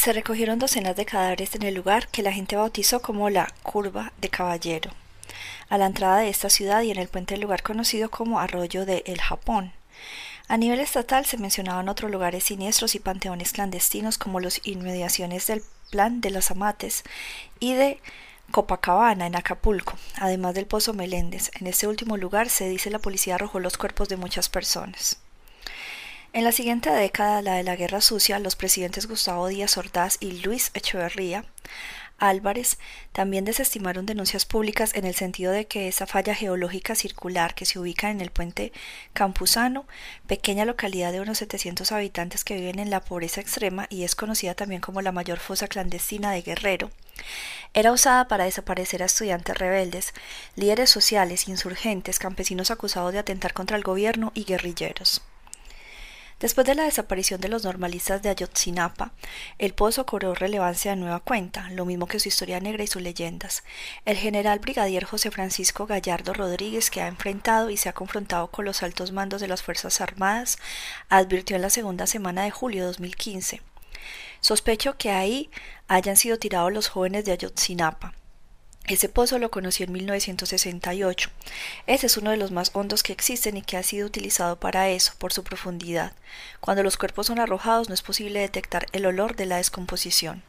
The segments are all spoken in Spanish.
Se recogieron docenas de cadáveres en el lugar que la gente bautizó como la Curva de Caballero, a la entrada de esta ciudad y en el puente del lugar conocido como Arroyo de El Japón. A nivel estatal se mencionaban otros lugares siniestros y panteones clandestinos como los inmediaciones del Plan de los Amates y de Copacabana, en Acapulco, además del Pozo Meléndez. En este último lugar se dice la policía arrojó los cuerpos de muchas personas. En la siguiente década, la de la Guerra Sucia, los presidentes Gustavo Díaz Ordaz y Luis Echeverría Álvarez también desestimaron denuncias públicas en el sentido de que esa falla geológica circular que se ubica en el puente Campuzano, pequeña localidad de unos 700 habitantes que viven en la pobreza extrema y es conocida también como la mayor fosa clandestina de Guerrero, era usada para desaparecer a estudiantes rebeldes, líderes sociales, insurgentes, campesinos acusados de atentar contra el gobierno y guerrilleros. Después de la desaparición de los normalistas de Ayotzinapa, el pozo cobró relevancia de nueva cuenta, lo mismo que su historia negra y sus leyendas. El general brigadier José Francisco Gallardo Rodríguez, que ha enfrentado y se ha confrontado con los altos mandos de las Fuerzas Armadas, advirtió en la segunda semana de julio de 2015. Sospecho que ahí hayan sido tirados los jóvenes de Ayotzinapa. Ese pozo lo conocí en 1968. Ese es uno de los más hondos que existen y que ha sido utilizado para eso, por su profundidad. Cuando los cuerpos son arrojados no es posible detectar el olor de la descomposición.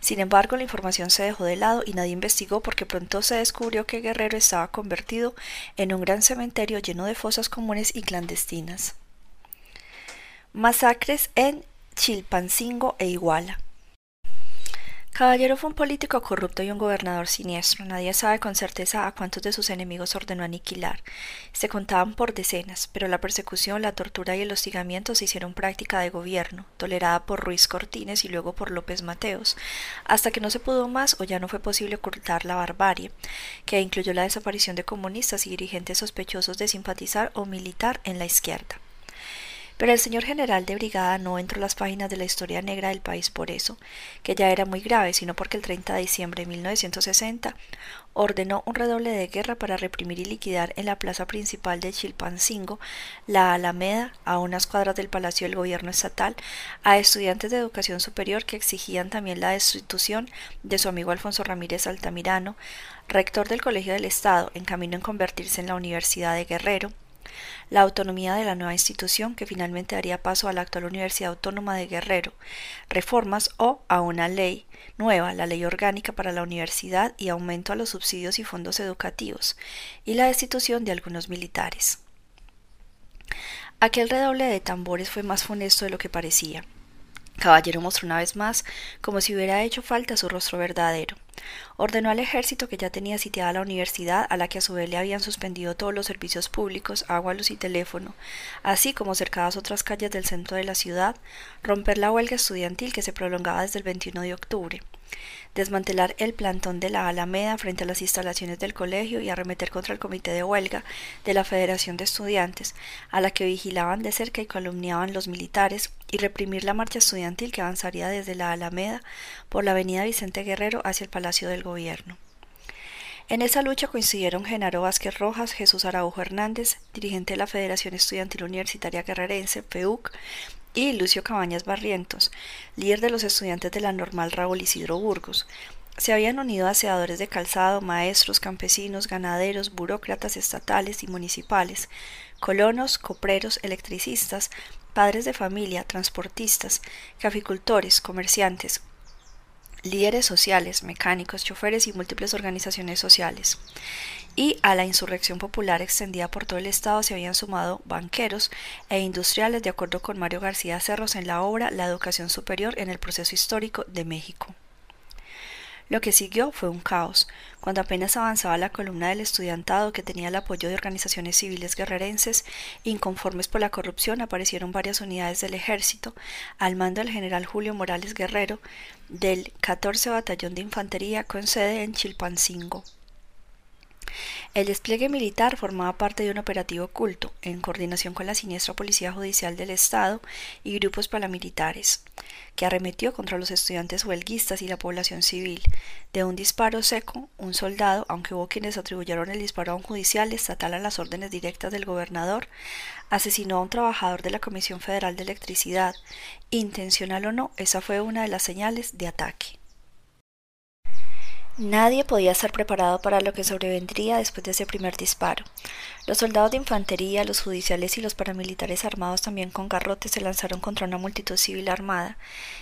Sin embargo, la información se dejó de lado y nadie investigó porque pronto se descubrió que Guerrero estaba convertido en un gran cementerio lleno de fosas comunes y clandestinas. Masacres en Chilpancingo e Iguala. Caballero fue un político corrupto y un gobernador siniestro. Nadie sabe con certeza a cuántos de sus enemigos ordenó aniquilar. Se contaban por decenas, pero la persecución, la tortura y el hostigamiento se hicieron práctica de gobierno, tolerada por Ruiz Cortines y luego por López Mateos, hasta que no se pudo más o ya no fue posible ocultar la barbarie, que incluyó la desaparición de comunistas y dirigentes sospechosos de simpatizar o militar en la izquierda. Pero el señor general de brigada no entró en las páginas de la historia negra del país por eso, que ya era muy grave, sino porque el 30 de diciembre de 1960 ordenó un redoble de guerra para reprimir y liquidar en la plaza principal de Chilpancingo, la Alameda, a unas cuadras del Palacio del Gobierno Estatal, a estudiantes de educación superior que exigían también la destitución de su amigo Alfonso Ramírez Altamirano, rector del Colegio del Estado, en camino en convertirse en la Universidad de Guerrero, la autonomía de la nueva institución que finalmente daría paso a la actual Universidad Autónoma de Guerrero, reformas o a una ley nueva, la ley orgánica para la universidad y aumento a los subsidios y fondos educativos, y la destitución de algunos militares. Aquel redoble de tambores fue más funesto de lo que parecía. Caballero mostró una vez más, como si hubiera hecho falta su rostro verdadero. Ordenó al ejército que ya tenía sitiada la universidad, a la que a su vez le habían suspendido todos los servicios públicos, agua, luz y teléfono, así como cercadas otras calles del centro de la ciudad, romper la huelga estudiantil que se prolongaba desde el 21 de octubre desmantelar el plantón de la Alameda frente a las instalaciones del colegio y arremeter contra el comité de huelga de la Federación de Estudiantes, a la que vigilaban de cerca y calumniaban los militares, y reprimir la marcha estudiantil que avanzaría desde la Alameda por la avenida Vicente Guerrero hacia el Palacio del Gobierno. En esa lucha coincidieron Genaro Vázquez Rojas, Jesús Araujo Hernández, dirigente de la Federación Estudiantil Universitaria Guerrerense, FEUC, y Lucio Cabañas Barrientos, líder de los estudiantes de la normal Raúl Isidro Burgos. Se habían unido aseadores de calzado, maestros, campesinos, ganaderos, burócratas estatales y municipales, colonos, copreros, electricistas, padres de familia, transportistas, caficultores, comerciantes, líderes sociales, mecánicos, choferes y múltiples organizaciones sociales y a la insurrección popular extendida por todo el Estado se habían sumado banqueros e industriales, de acuerdo con Mario García Cerros en la obra La educación superior en el proceso histórico de México. Lo que siguió fue un caos. Cuando apenas avanzaba la columna del estudiantado que tenía el apoyo de organizaciones civiles guerrerenses, inconformes por la corrupción, aparecieron varias unidades del ejército, al mando del general Julio Morales Guerrero, del 14 Batallón de Infantería con sede en Chilpancingo. El despliegue militar formaba parte de un operativo oculto, en coordinación con la siniestra Policía Judicial del Estado y grupos paramilitares, que arremetió contra los estudiantes huelguistas y la población civil. De un disparo seco, un soldado, aunque hubo quienes atribuyeron el disparo a un judicial estatal a las órdenes directas del gobernador, asesinó a un trabajador de la Comisión Federal de Electricidad. Intencional o no, esa fue una de las señales de ataque. Nadie podía estar preparado para lo que sobrevendría después de ese primer disparo. Los soldados de infantería, los judiciales y los paramilitares armados también con garrotes se lanzaron contra una multitud civil armada,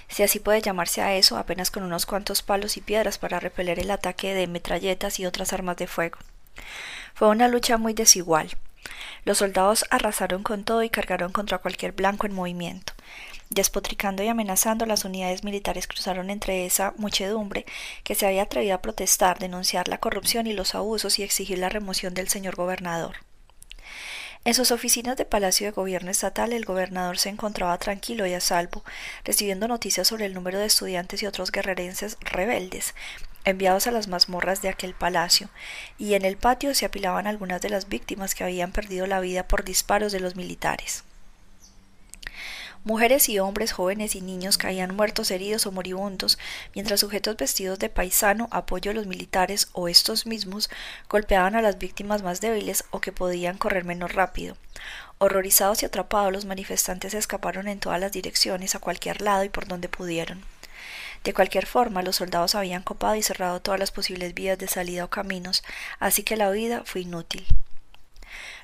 si así puede llamarse a eso, apenas con unos cuantos palos y piedras para repeler el ataque de metralletas y otras armas de fuego. Fue una lucha muy desigual. Los soldados arrasaron con todo y cargaron contra cualquier blanco en movimiento. Despotricando y amenazando, las unidades militares cruzaron entre esa muchedumbre que se había atrevido a protestar, denunciar la corrupción y los abusos y exigir la remoción del señor gobernador. En sus oficinas de Palacio de Gobierno Estatal, el gobernador se encontraba tranquilo y a salvo, recibiendo noticias sobre el número de estudiantes y otros guerrerenses rebeldes enviados a las mazmorras de aquel palacio, y en el patio se apilaban algunas de las víctimas que habían perdido la vida por disparos de los militares. Mujeres y hombres, jóvenes y niños caían muertos, heridos o moribundos, mientras sujetos vestidos de paisano, apoyo a los militares o estos mismos golpeaban a las víctimas más débiles o que podían correr menos rápido. Horrorizados y atrapados, los manifestantes escaparon en todas las direcciones, a cualquier lado y por donde pudieron. De cualquier forma, los soldados habían copado y cerrado todas las posibles vías de salida o caminos, así que la huida fue inútil.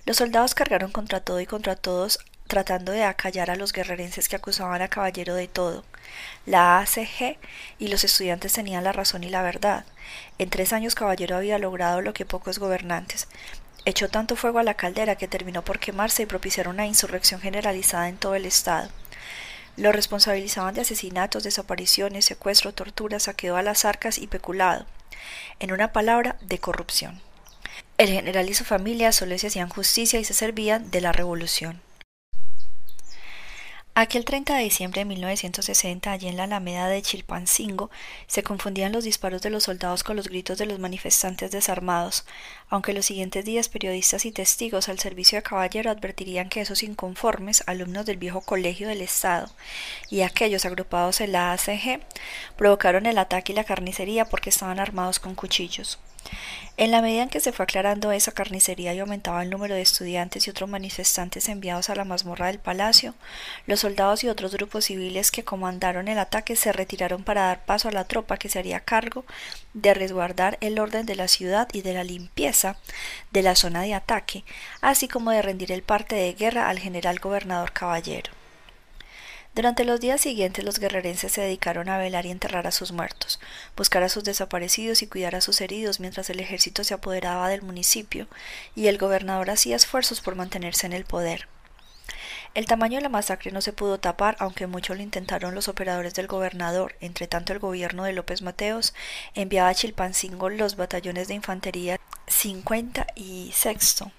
Los soldados cargaron contra todo y contra todos tratando de acallar a los guerrerenses que acusaban a Caballero de todo. La ACG y los estudiantes tenían la razón y la verdad. En tres años Caballero había logrado lo que pocos gobernantes. Echó tanto fuego a la caldera que terminó por quemarse y propiciar una insurrección generalizada en todo el estado. Lo responsabilizaban de asesinatos, desapariciones, secuestro, tortura, saqueo a las arcas y peculado. En una palabra, de corrupción. El general y su familia solo se hacían justicia y se servían de la revolución. Aquel 30 de diciembre de 1960, allí en la Alameda de Chilpancingo, se confundían los disparos de los soldados con los gritos de los manifestantes desarmados, aunque los siguientes días periodistas y testigos al servicio de caballero advertirían que esos inconformes, alumnos del viejo colegio del Estado, y aquellos agrupados en la ACG, provocaron el ataque y la carnicería porque estaban armados con cuchillos. En la medida en que se fue aclarando esa carnicería y aumentaba el número de estudiantes y otros manifestantes enviados a la mazmorra del palacio, los soldados y otros grupos civiles que comandaron el ataque se retiraron para dar paso a la tropa que se haría cargo de resguardar el orden de la ciudad y de la limpieza de la zona de ataque, así como de rendir el parte de guerra al general gobernador Caballero. Durante los días siguientes los guerrerenses se dedicaron a velar y enterrar a sus muertos, buscar a sus desaparecidos y cuidar a sus heridos mientras el ejército se apoderaba del municipio y el gobernador hacía esfuerzos por mantenerse en el poder. El tamaño de la masacre no se pudo tapar, aunque mucho lo intentaron los operadores del gobernador. Entre tanto, el gobierno de López Mateos enviaba a Chilpancingo los batallones de infantería 50 y sexto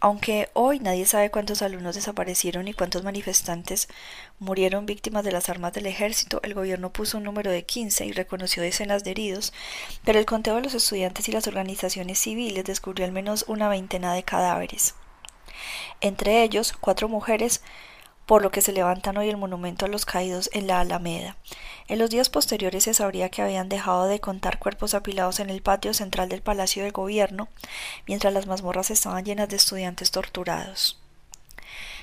aunque hoy nadie sabe cuántos alumnos desaparecieron y cuántos manifestantes murieron víctimas de las armas del ejército, el gobierno puso un número de 15 y reconoció decenas de heridos, pero el conteo de los estudiantes y las organizaciones civiles descubrió al menos una veintena de cadáveres. Entre ellos, cuatro mujeres por lo que se levantan hoy el monumento a los caídos en la Alameda. En los días posteriores se sabría que habían dejado de contar cuerpos apilados en el patio central del Palacio del Gobierno, mientras las mazmorras estaban llenas de estudiantes torturados.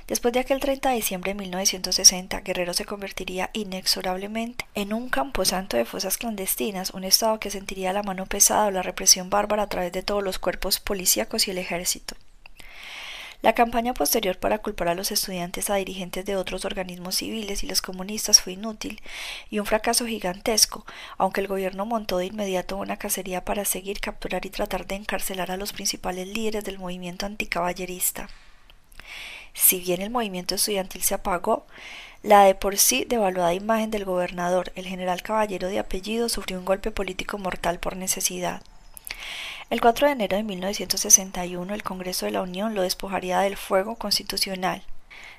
Después de aquel 30 de diciembre de 1960, Guerrero se convertiría inexorablemente en un camposanto de fosas clandestinas, un estado que sentiría la mano pesada o la represión bárbara a través de todos los cuerpos policíacos y el ejército. La campaña posterior para culpar a los estudiantes a dirigentes de otros organismos civiles y los comunistas fue inútil y un fracaso gigantesco, aunque el gobierno montó de inmediato una cacería para seguir, capturar y tratar de encarcelar a los principales líderes del movimiento anticaballerista. Si bien el movimiento estudiantil se apagó, la de por sí devaluada imagen del gobernador, el general caballero de apellido, sufrió un golpe político mortal por necesidad. El 4 de enero de 1961 el Congreso de la Unión lo despojaría del fuego constitucional.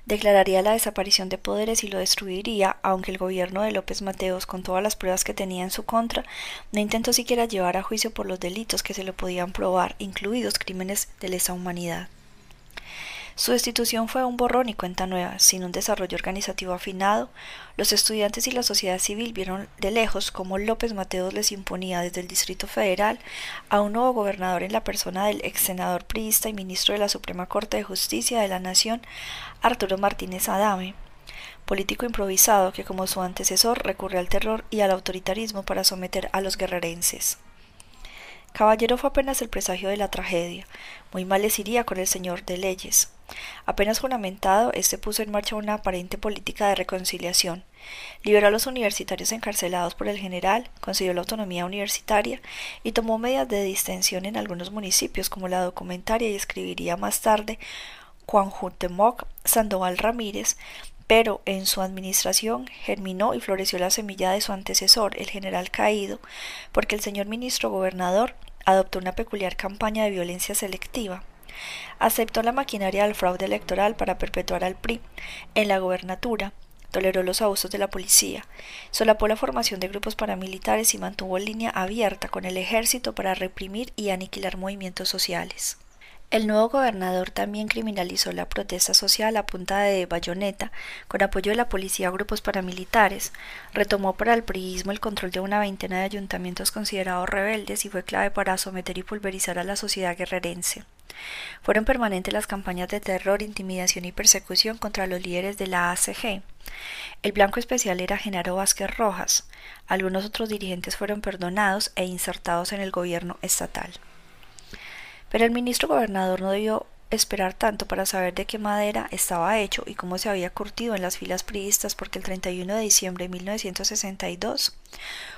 declararía la desaparición de poderes y lo destruiría, aunque el gobierno de López Mateos, con todas las pruebas que tenía en su contra, no intentó siquiera llevar a juicio por los delitos que se le podían probar, incluidos crímenes de lesa humanidad. Su destitución fue un borrón y cuenta nueva, sin un desarrollo organizativo afinado. Los estudiantes y la sociedad civil vieron de lejos cómo López Mateos les imponía desde el Distrito Federal a un nuevo gobernador en la persona del ex senador priista y ministro de la Suprema Corte de Justicia de la Nación, Arturo Martínez Adame, político improvisado que como su antecesor recurre al terror y al autoritarismo para someter a los guerrerenses. Caballero fue apenas el presagio de la tragedia. Muy mal les iría con el señor de leyes. Apenas juramentado, éste puso en marcha una aparente política de reconciliación. Liberó a los universitarios encarcelados por el general, consiguió la autonomía universitaria y tomó medidas de distensión en algunos municipios como la documentaria y escribiría más tarde Juan Juntemoc Sandoval Ramírez, pero en su administración germinó y floreció la semilla de su antecesor, el general caído, porque el señor ministro gobernador adoptó una peculiar campaña de violencia selectiva. Aceptó la maquinaria del fraude electoral para perpetuar al PRI en la gobernatura, toleró los abusos de la policía, solapó la formación de grupos paramilitares y mantuvo línea abierta con el ejército para reprimir y aniquilar movimientos sociales. El nuevo gobernador también criminalizó la protesta social a punta de bayoneta, con apoyo de la policía a grupos paramilitares, retomó para el priismo el control de una veintena de ayuntamientos considerados rebeldes y fue clave para someter y pulverizar a la sociedad guerrerense. Fueron permanentes las campañas de terror, intimidación y persecución contra los líderes de la ACG. El blanco especial era Genaro Vázquez Rojas. Algunos otros dirigentes fueron perdonados e insertados en el gobierno estatal. Pero el ministro gobernador no debió esperar tanto para saber de qué madera estaba hecho y cómo se había curtido en las filas priistas porque el 31 de diciembre de 1962,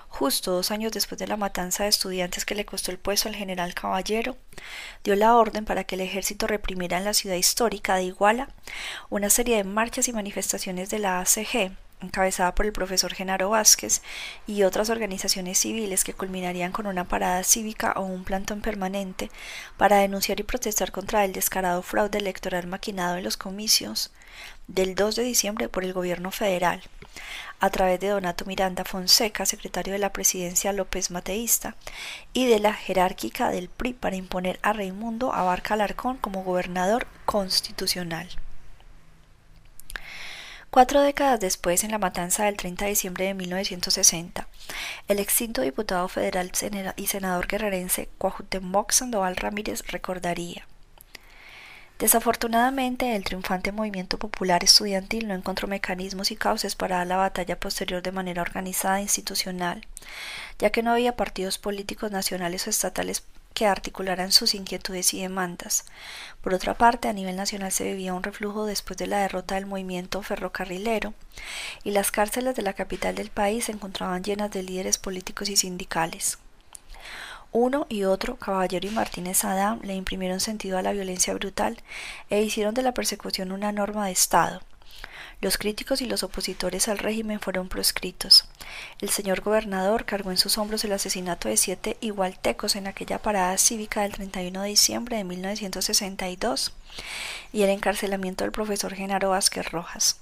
justo dos años después de la matanza de estudiantes que le costó el puesto al general Caballero, dio la orden para que el ejército reprimiera en la ciudad histórica de Iguala una serie de marchas y manifestaciones de la ACG encabezada por el profesor Genaro Vázquez y otras organizaciones civiles que culminarían con una parada cívica o un plantón permanente para denunciar y protestar contra el descarado fraude electoral maquinado en los comicios del 2 de diciembre por el gobierno federal, a través de Donato Miranda Fonseca, secretario de la presidencia López Mateísta, y de la jerárquica del PRI para imponer a Raimundo Abarca Alarcón como gobernador constitucional. Cuatro décadas después, en la matanza del 30 de diciembre de 1960, el extinto diputado federal y senador guerrerense Cuauhtémoc Sandoval Ramírez recordaría Desafortunadamente, el triunfante movimiento popular estudiantil no encontró mecanismos y cauces para dar la batalla posterior de manera organizada e institucional, ya que no había partidos políticos nacionales o estatales que articularan sus inquietudes y demandas. Por otra parte, a nivel nacional se vivía un reflujo después de la derrota del movimiento ferrocarrilero, y las cárceles de la capital del país se encontraban llenas de líderes políticos y sindicales. Uno y otro, Caballero y Martínez Adán, le imprimieron sentido a la violencia brutal e hicieron de la persecución una norma de Estado. Los críticos y los opositores al régimen fueron proscritos. El señor gobernador cargó en sus hombros el asesinato de siete igualtecos en aquella parada cívica del 31 de diciembre de 1962 y el encarcelamiento del profesor Genaro Vázquez Rojas.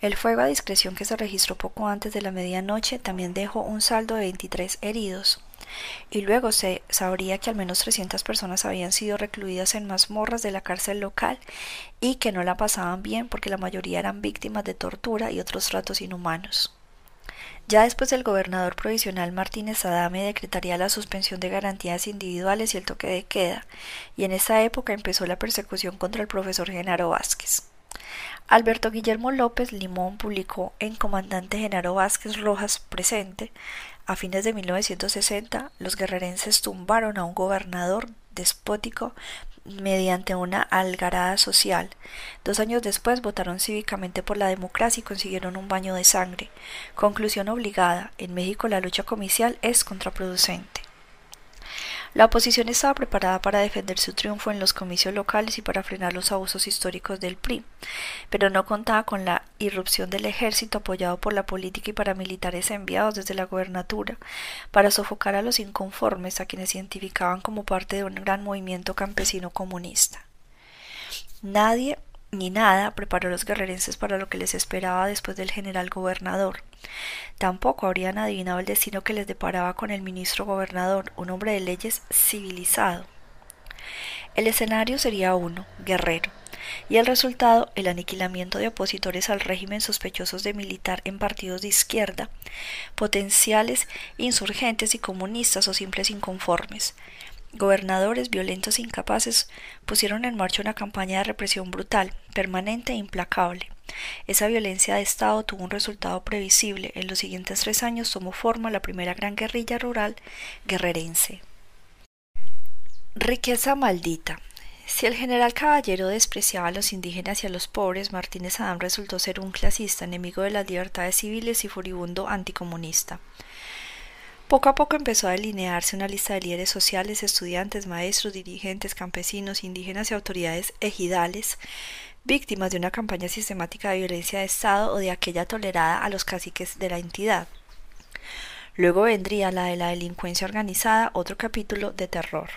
El fuego a discreción que se registró poco antes de la medianoche también dejó un saldo de 23 heridos y luego se sabría que al menos 300 personas habían sido recluidas en mazmorras de la cárcel local y que no la pasaban bien porque la mayoría eran víctimas de tortura y otros tratos inhumanos. Ya después el gobernador provisional Martínez Adame decretaría la suspensión de garantías individuales y el toque de queda, y en esa época empezó la persecución contra el profesor Genaro Vázquez. Alberto Guillermo López Limón publicó en Comandante Genaro Vázquez Rojas presente a fines de 1960, los guerrerenses tumbaron a un gobernador despótico mediante una algarada social. Dos años después votaron cívicamente por la democracia y consiguieron un baño de sangre. Conclusión obligada. En México la lucha comicial es contraproducente. La oposición estaba preparada para defender su triunfo en los comicios locales y para frenar los abusos históricos del PRI, pero no contaba con la irrupción del ejército apoyado por la política y paramilitares enviados desde la gobernatura para sofocar a los inconformes a quienes identificaban como parte de un gran movimiento campesino comunista. Nadie ni nada preparó a los guerrerenses para lo que les esperaba después del general gobernador. Tampoco habrían adivinado el destino que les deparaba con el ministro gobernador, un hombre de leyes civilizado. El escenario sería uno, guerrero, y el resultado el aniquilamiento de opositores al régimen sospechosos de militar en partidos de izquierda, potenciales insurgentes y comunistas o simples inconformes, Gobernadores violentos e incapaces pusieron en marcha una campaña de represión brutal, permanente e implacable. Esa violencia de Estado tuvo un resultado previsible. En los siguientes tres años tomó forma la primera gran guerrilla rural guerrerense. Riqueza maldita. Si el general Caballero despreciaba a los indígenas y a los pobres, Martínez Adán resultó ser un clasista, enemigo de las libertades civiles y furibundo anticomunista. Poco a poco empezó a delinearse una lista de líderes sociales, estudiantes, maestros, dirigentes, campesinos, indígenas y autoridades ejidales, víctimas de una campaña sistemática de violencia de Estado o de aquella tolerada a los caciques de la entidad. Luego vendría la de la delincuencia organizada, otro capítulo de terror.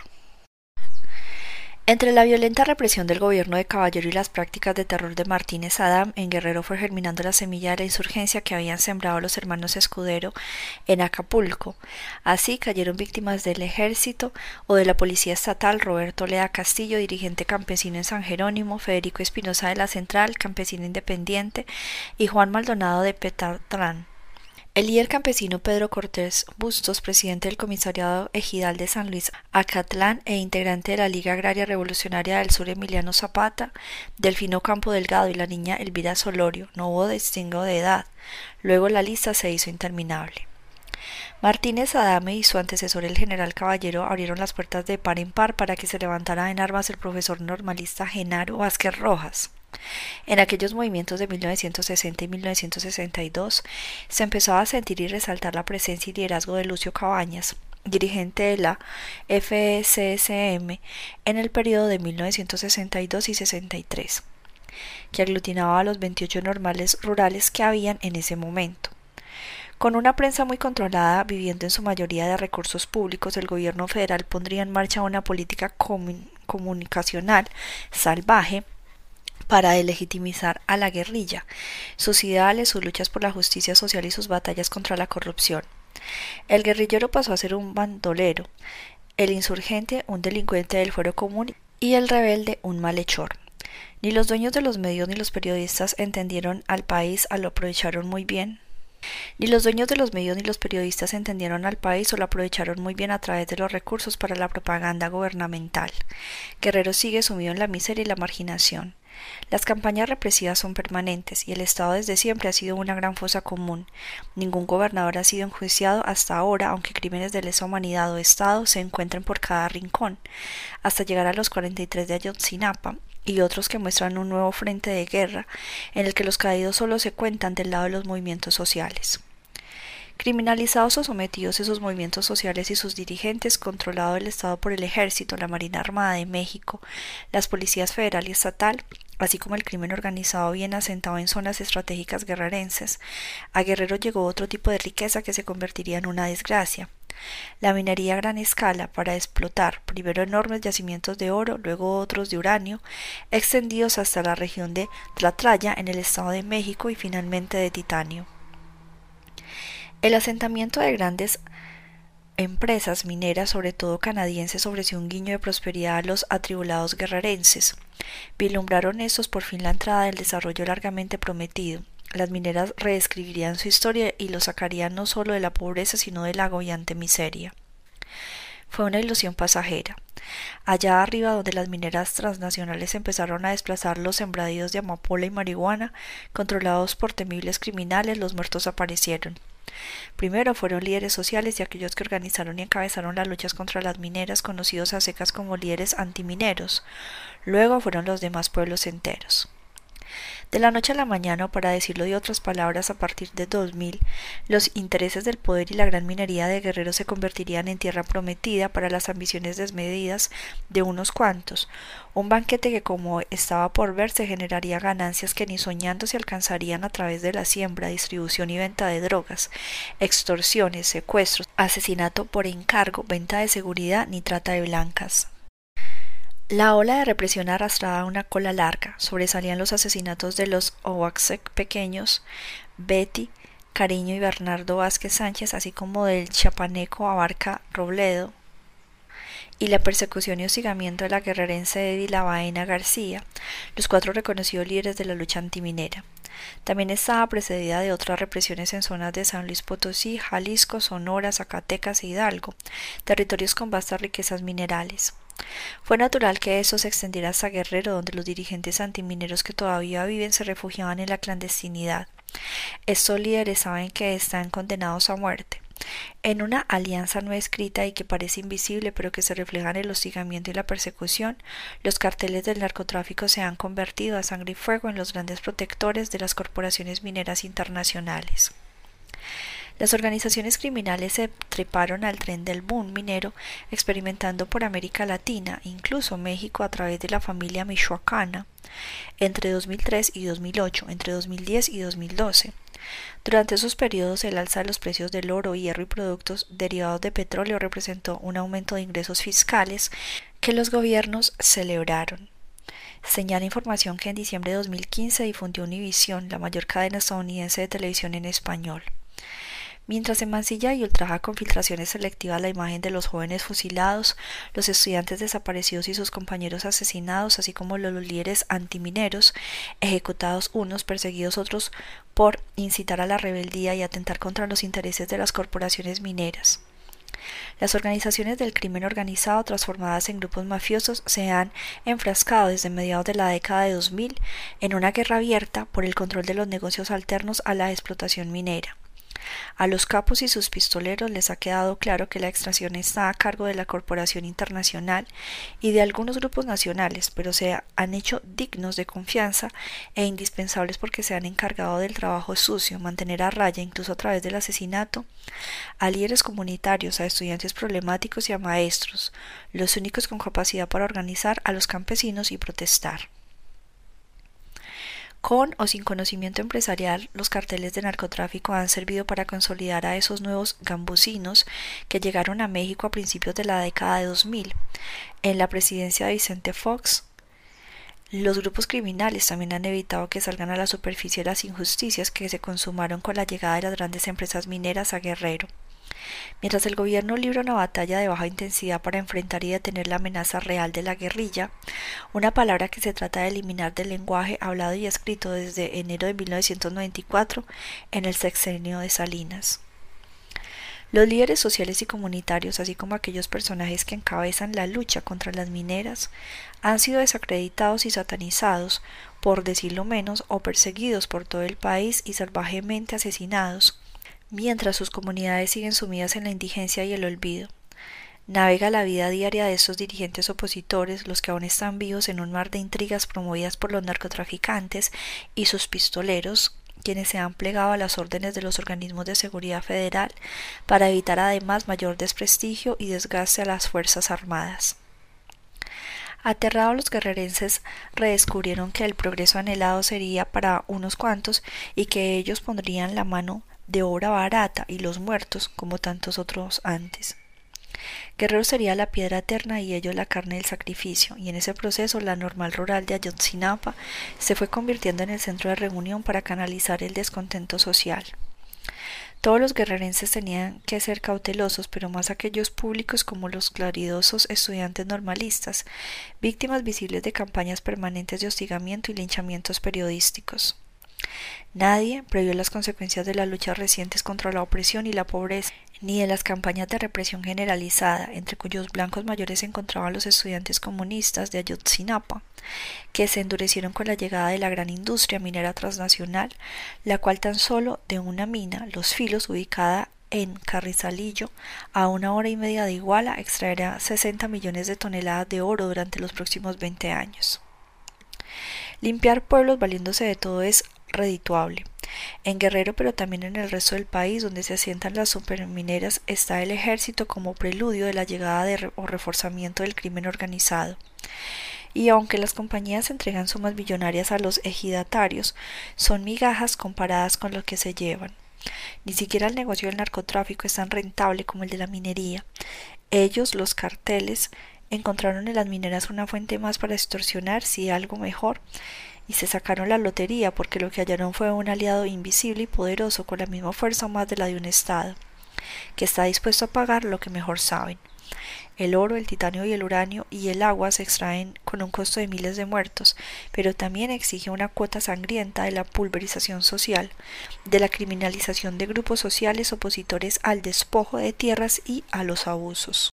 Entre la violenta represión del gobierno de Caballero y las prácticas de terror de Martínez Adam, en Guerrero fue germinando la semilla de la insurgencia que habían sembrado los hermanos Escudero en Acapulco. Así cayeron víctimas del ejército o de la policía estatal Roberto Lea Castillo, dirigente campesino en San Jerónimo, Federico Espinosa de la Central, campesino independiente, y Juan Maldonado de Petatlán. El líder campesino Pedro Cortés Bustos, presidente del Comisariado Ejidal de San Luis Acatlán e integrante de la Liga Agraria Revolucionaria del Sur Emiliano Zapata, Delfino Campo Delgado y la niña Elvira Solorio, no hubo distingo de edad. Luego la lista se hizo interminable. Martínez Adame y su antecesor el general Caballero abrieron las puertas de par en par para que se levantara en armas el profesor normalista Genaro Vázquez Rojas. En aquellos movimientos de 1960 y 1962 se empezó a sentir y resaltar la presencia y liderazgo de Lucio Cabañas, dirigente de la FSSM en el periodo de 1962 y 63, que aglutinaba a los 28 normales rurales que habían en ese momento. Con una prensa muy controlada, viviendo en su mayoría de recursos públicos, el gobierno federal pondría en marcha una política comunicacional salvaje para delegitimizar a la guerrilla, sus ideales, sus luchas por la justicia social y sus batallas contra la corrupción. El guerrillero pasó a ser un bandolero, el insurgente un delincuente del fuero común y el rebelde un malhechor. Ni los dueños de los medios ni los periodistas entendieron al país, lo aprovecharon muy bien. Ni los dueños de los medios ni los periodistas entendieron al país o lo aprovecharon muy bien a través de los recursos para la propaganda gubernamental. Guerrero sigue sumido en la miseria y la marginación. Las campañas represivas son permanentes y el Estado desde siempre ha sido una gran fosa común. Ningún gobernador ha sido enjuiciado hasta ahora, aunque crímenes de lesa humanidad o Estado se encuentren por cada rincón, hasta llegar a los 43 de Ayotzinapa y otros que muestran un nuevo frente de guerra en el que los caídos solo se cuentan del lado de los movimientos sociales. Criminalizados o sometidos esos movimientos sociales y sus dirigentes, controlado el Estado por el Ejército, la Marina Armada de México, las policías federal y estatal, así como el crimen organizado bien asentado en zonas estratégicas guerrerenses, a Guerrero llegó otro tipo de riqueza que se convertiría en una desgracia. La minería a gran escala para explotar primero enormes yacimientos de oro, luego otros de uranio, extendidos hasta la región de Tlatlaya en el Estado de México y finalmente de titanio. El asentamiento de grandes empresas mineras, sobre todo canadienses, ofreció un guiño de prosperidad a los atribulados guerrerenses. Vilumbraron estos por fin la entrada del desarrollo largamente prometido. Las mineras reescribirían su historia y lo sacarían no solo de la pobreza, sino de la agobiante miseria. Fue una ilusión pasajera. Allá arriba donde las mineras transnacionales empezaron a desplazar los sembradíos de amapola y marihuana, controlados por temibles criminales, los muertos aparecieron. Primero fueron líderes sociales y aquellos que organizaron y encabezaron las luchas contra las mineras, conocidos a secas como líderes antimineros. Luego fueron los demás pueblos enteros. De la noche a la mañana, o para decirlo de otras palabras, a partir de 2000, los intereses del poder y la gran minería de guerreros se convertirían en tierra prometida para las ambiciones desmedidas de unos cuantos, un banquete que como estaba por ver se generaría ganancias que ni soñando se alcanzarían a través de la siembra, distribución y venta de drogas, extorsiones, secuestros, asesinato por encargo, venta de seguridad ni trata de blancas. La ola de represión arrastraba una cola larga. Sobresalían los asesinatos de los Oaxac pequeños, Betty, Cariño y Bernardo Vázquez Sánchez, así como del chapaneco Abarca Robledo, y la persecución y hostigamiento de la guerrerense Eddie Lavaena García, los cuatro reconocidos líderes de la lucha antiminera. También estaba precedida de otras represiones en zonas de San Luis Potosí, Jalisco, Sonora, Zacatecas e Hidalgo, territorios con vastas riquezas minerales. Fue natural que eso se extendiera hasta Guerrero, donde los dirigentes antimineros que todavía viven se refugiaban en la clandestinidad. Estos líderes saben que están condenados a muerte. En una alianza no escrita y que parece invisible pero que se refleja en el hostigamiento y la persecución, los carteles del narcotráfico se han convertido a sangre y fuego en los grandes protectores de las corporaciones mineras internacionales. Las organizaciones criminales se treparon al tren del boom minero, experimentando por América Latina, incluso México a través de la familia michoacana, entre 2003 y 2008, entre 2010 y 2012. Durante esos periodos, el alza de los precios del oro, hierro y productos derivados de petróleo representó un aumento de ingresos fiscales que los gobiernos celebraron. Señala información que en diciembre de 2015 difundió Univision, la mayor cadena estadounidense de televisión en español. Mientras se mancilla y ultraja con filtraciones selectivas la imagen de los jóvenes fusilados, los estudiantes desaparecidos y sus compañeros asesinados, así como los líderes antimineros, ejecutados unos, perseguidos otros por incitar a la rebeldía y atentar contra los intereses de las corporaciones mineras. Las organizaciones del crimen organizado transformadas en grupos mafiosos se han enfrascado desde mediados de la década de 2000 en una guerra abierta por el control de los negocios alternos a la explotación minera. A los capos y sus pistoleros les ha quedado claro que la extracción está a cargo de la Corporación Internacional y de algunos grupos nacionales, pero se han hecho dignos de confianza e indispensables porque se han encargado del trabajo sucio, mantener a raya, incluso a través del asesinato, a líderes comunitarios, a estudiantes problemáticos y a maestros, los únicos con capacidad para organizar a los campesinos y protestar. Con o sin conocimiento empresarial, los carteles de narcotráfico han servido para consolidar a esos nuevos gambusinos que llegaron a México a principios de la década de 2000. En la presidencia de Vicente Fox, los grupos criminales también han evitado que salgan a la superficie las injusticias que se consumaron con la llegada de las grandes empresas mineras a Guerrero. Mientras el gobierno libra una batalla de baja intensidad para enfrentar y detener la amenaza real de la guerrilla, una palabra que se trata de eliminar del lenguaje hablado y escrito desde enero de 1994 en el sexenio de Salinas. Los líderes sociales y comunitarios, así como aquellos personajes que encabezan la lucha contra las mineras, han sido desacreditados y satanizados, por decirlo menos, o perseguidos por todo el país y salvajemente asesinados, mientras sus comunidades siguen sumidas en la indigencia y el olvido. Navega la vida diaria de estos dirigentes opositores, los que aún están vivos en un mar de intrigas promovidas por los narcotraficantes y sus pistoleros, quienes se han plegado a las órdenes de los organismos de seguridad federal para evitar además mayor desprestigio y desgaste a las Fuerzas Armadas. Aterrados los guerrerenses redescubrieron que el progreso anhelado sería para unos cuantos y que ellos pondrían la mano de obra barata y los muertos como tantos otros antes. Guerrero sería la piedra eterna y ello la carne del sacrificio, y en ese proceso la normal rural de Ayotzinapa se fue convirtiendo en el centro de reunión para canalizar el descontento social. Todos los guerrerenses tenían que ser cautelosos, pero más aquellos públicos como los claridosos estudiantes normalistas, víctimas visibles de campañas permanentes de hostigamiento y linchamientos periodísticos. Nadie previó las consecuencias de las luchas recientes contra la opresión y la pobreza, ni de las campañas de represión generalizada, entre cuyos blancos mayores se encontraban los estudiantes comunistas de Ayotzinapa, que se endurecieron con la llegada de la gran industria minera transnacional, la cual tan solo de una mina, Los Filos, ubicada en Carrizalillo, a una hora y media de Iguala, extraerá 60 millones de toneladas de oro durante los próximos 20 años. Limpiar pueblos valiéndose de todo es redituable. En Guerrero, pero también en el resto del país, donde se asientan las supermineras, está el ejército como preludio de la llegada de o reforzamiento del crimen organizado. Y aunque las compañías entregan sumas millonarias a los ejidatarios, son migajas comparadas con lo que se llevan. Ni siquiera el negocio del narcotráfico es tan rentable como el de la minería. Ellos, los carteles, encontraron en las mineras una fuente más para extorsionar, si algo mejor, y se sacaron la lotería porque lo que hallaron fue un aliado invisible y poderoso con la misma fuerza o más de la de un Estado, que está dispuesto a pagar lo que mejor saben. El oro, el titanio y el uranio y el agua se extraen con un costo de miles de muertos, pero también exige una cuota sangrienta de la pulverización social, de la criminalización de grupos sociales opositores al despojo de tierras y a los abusos.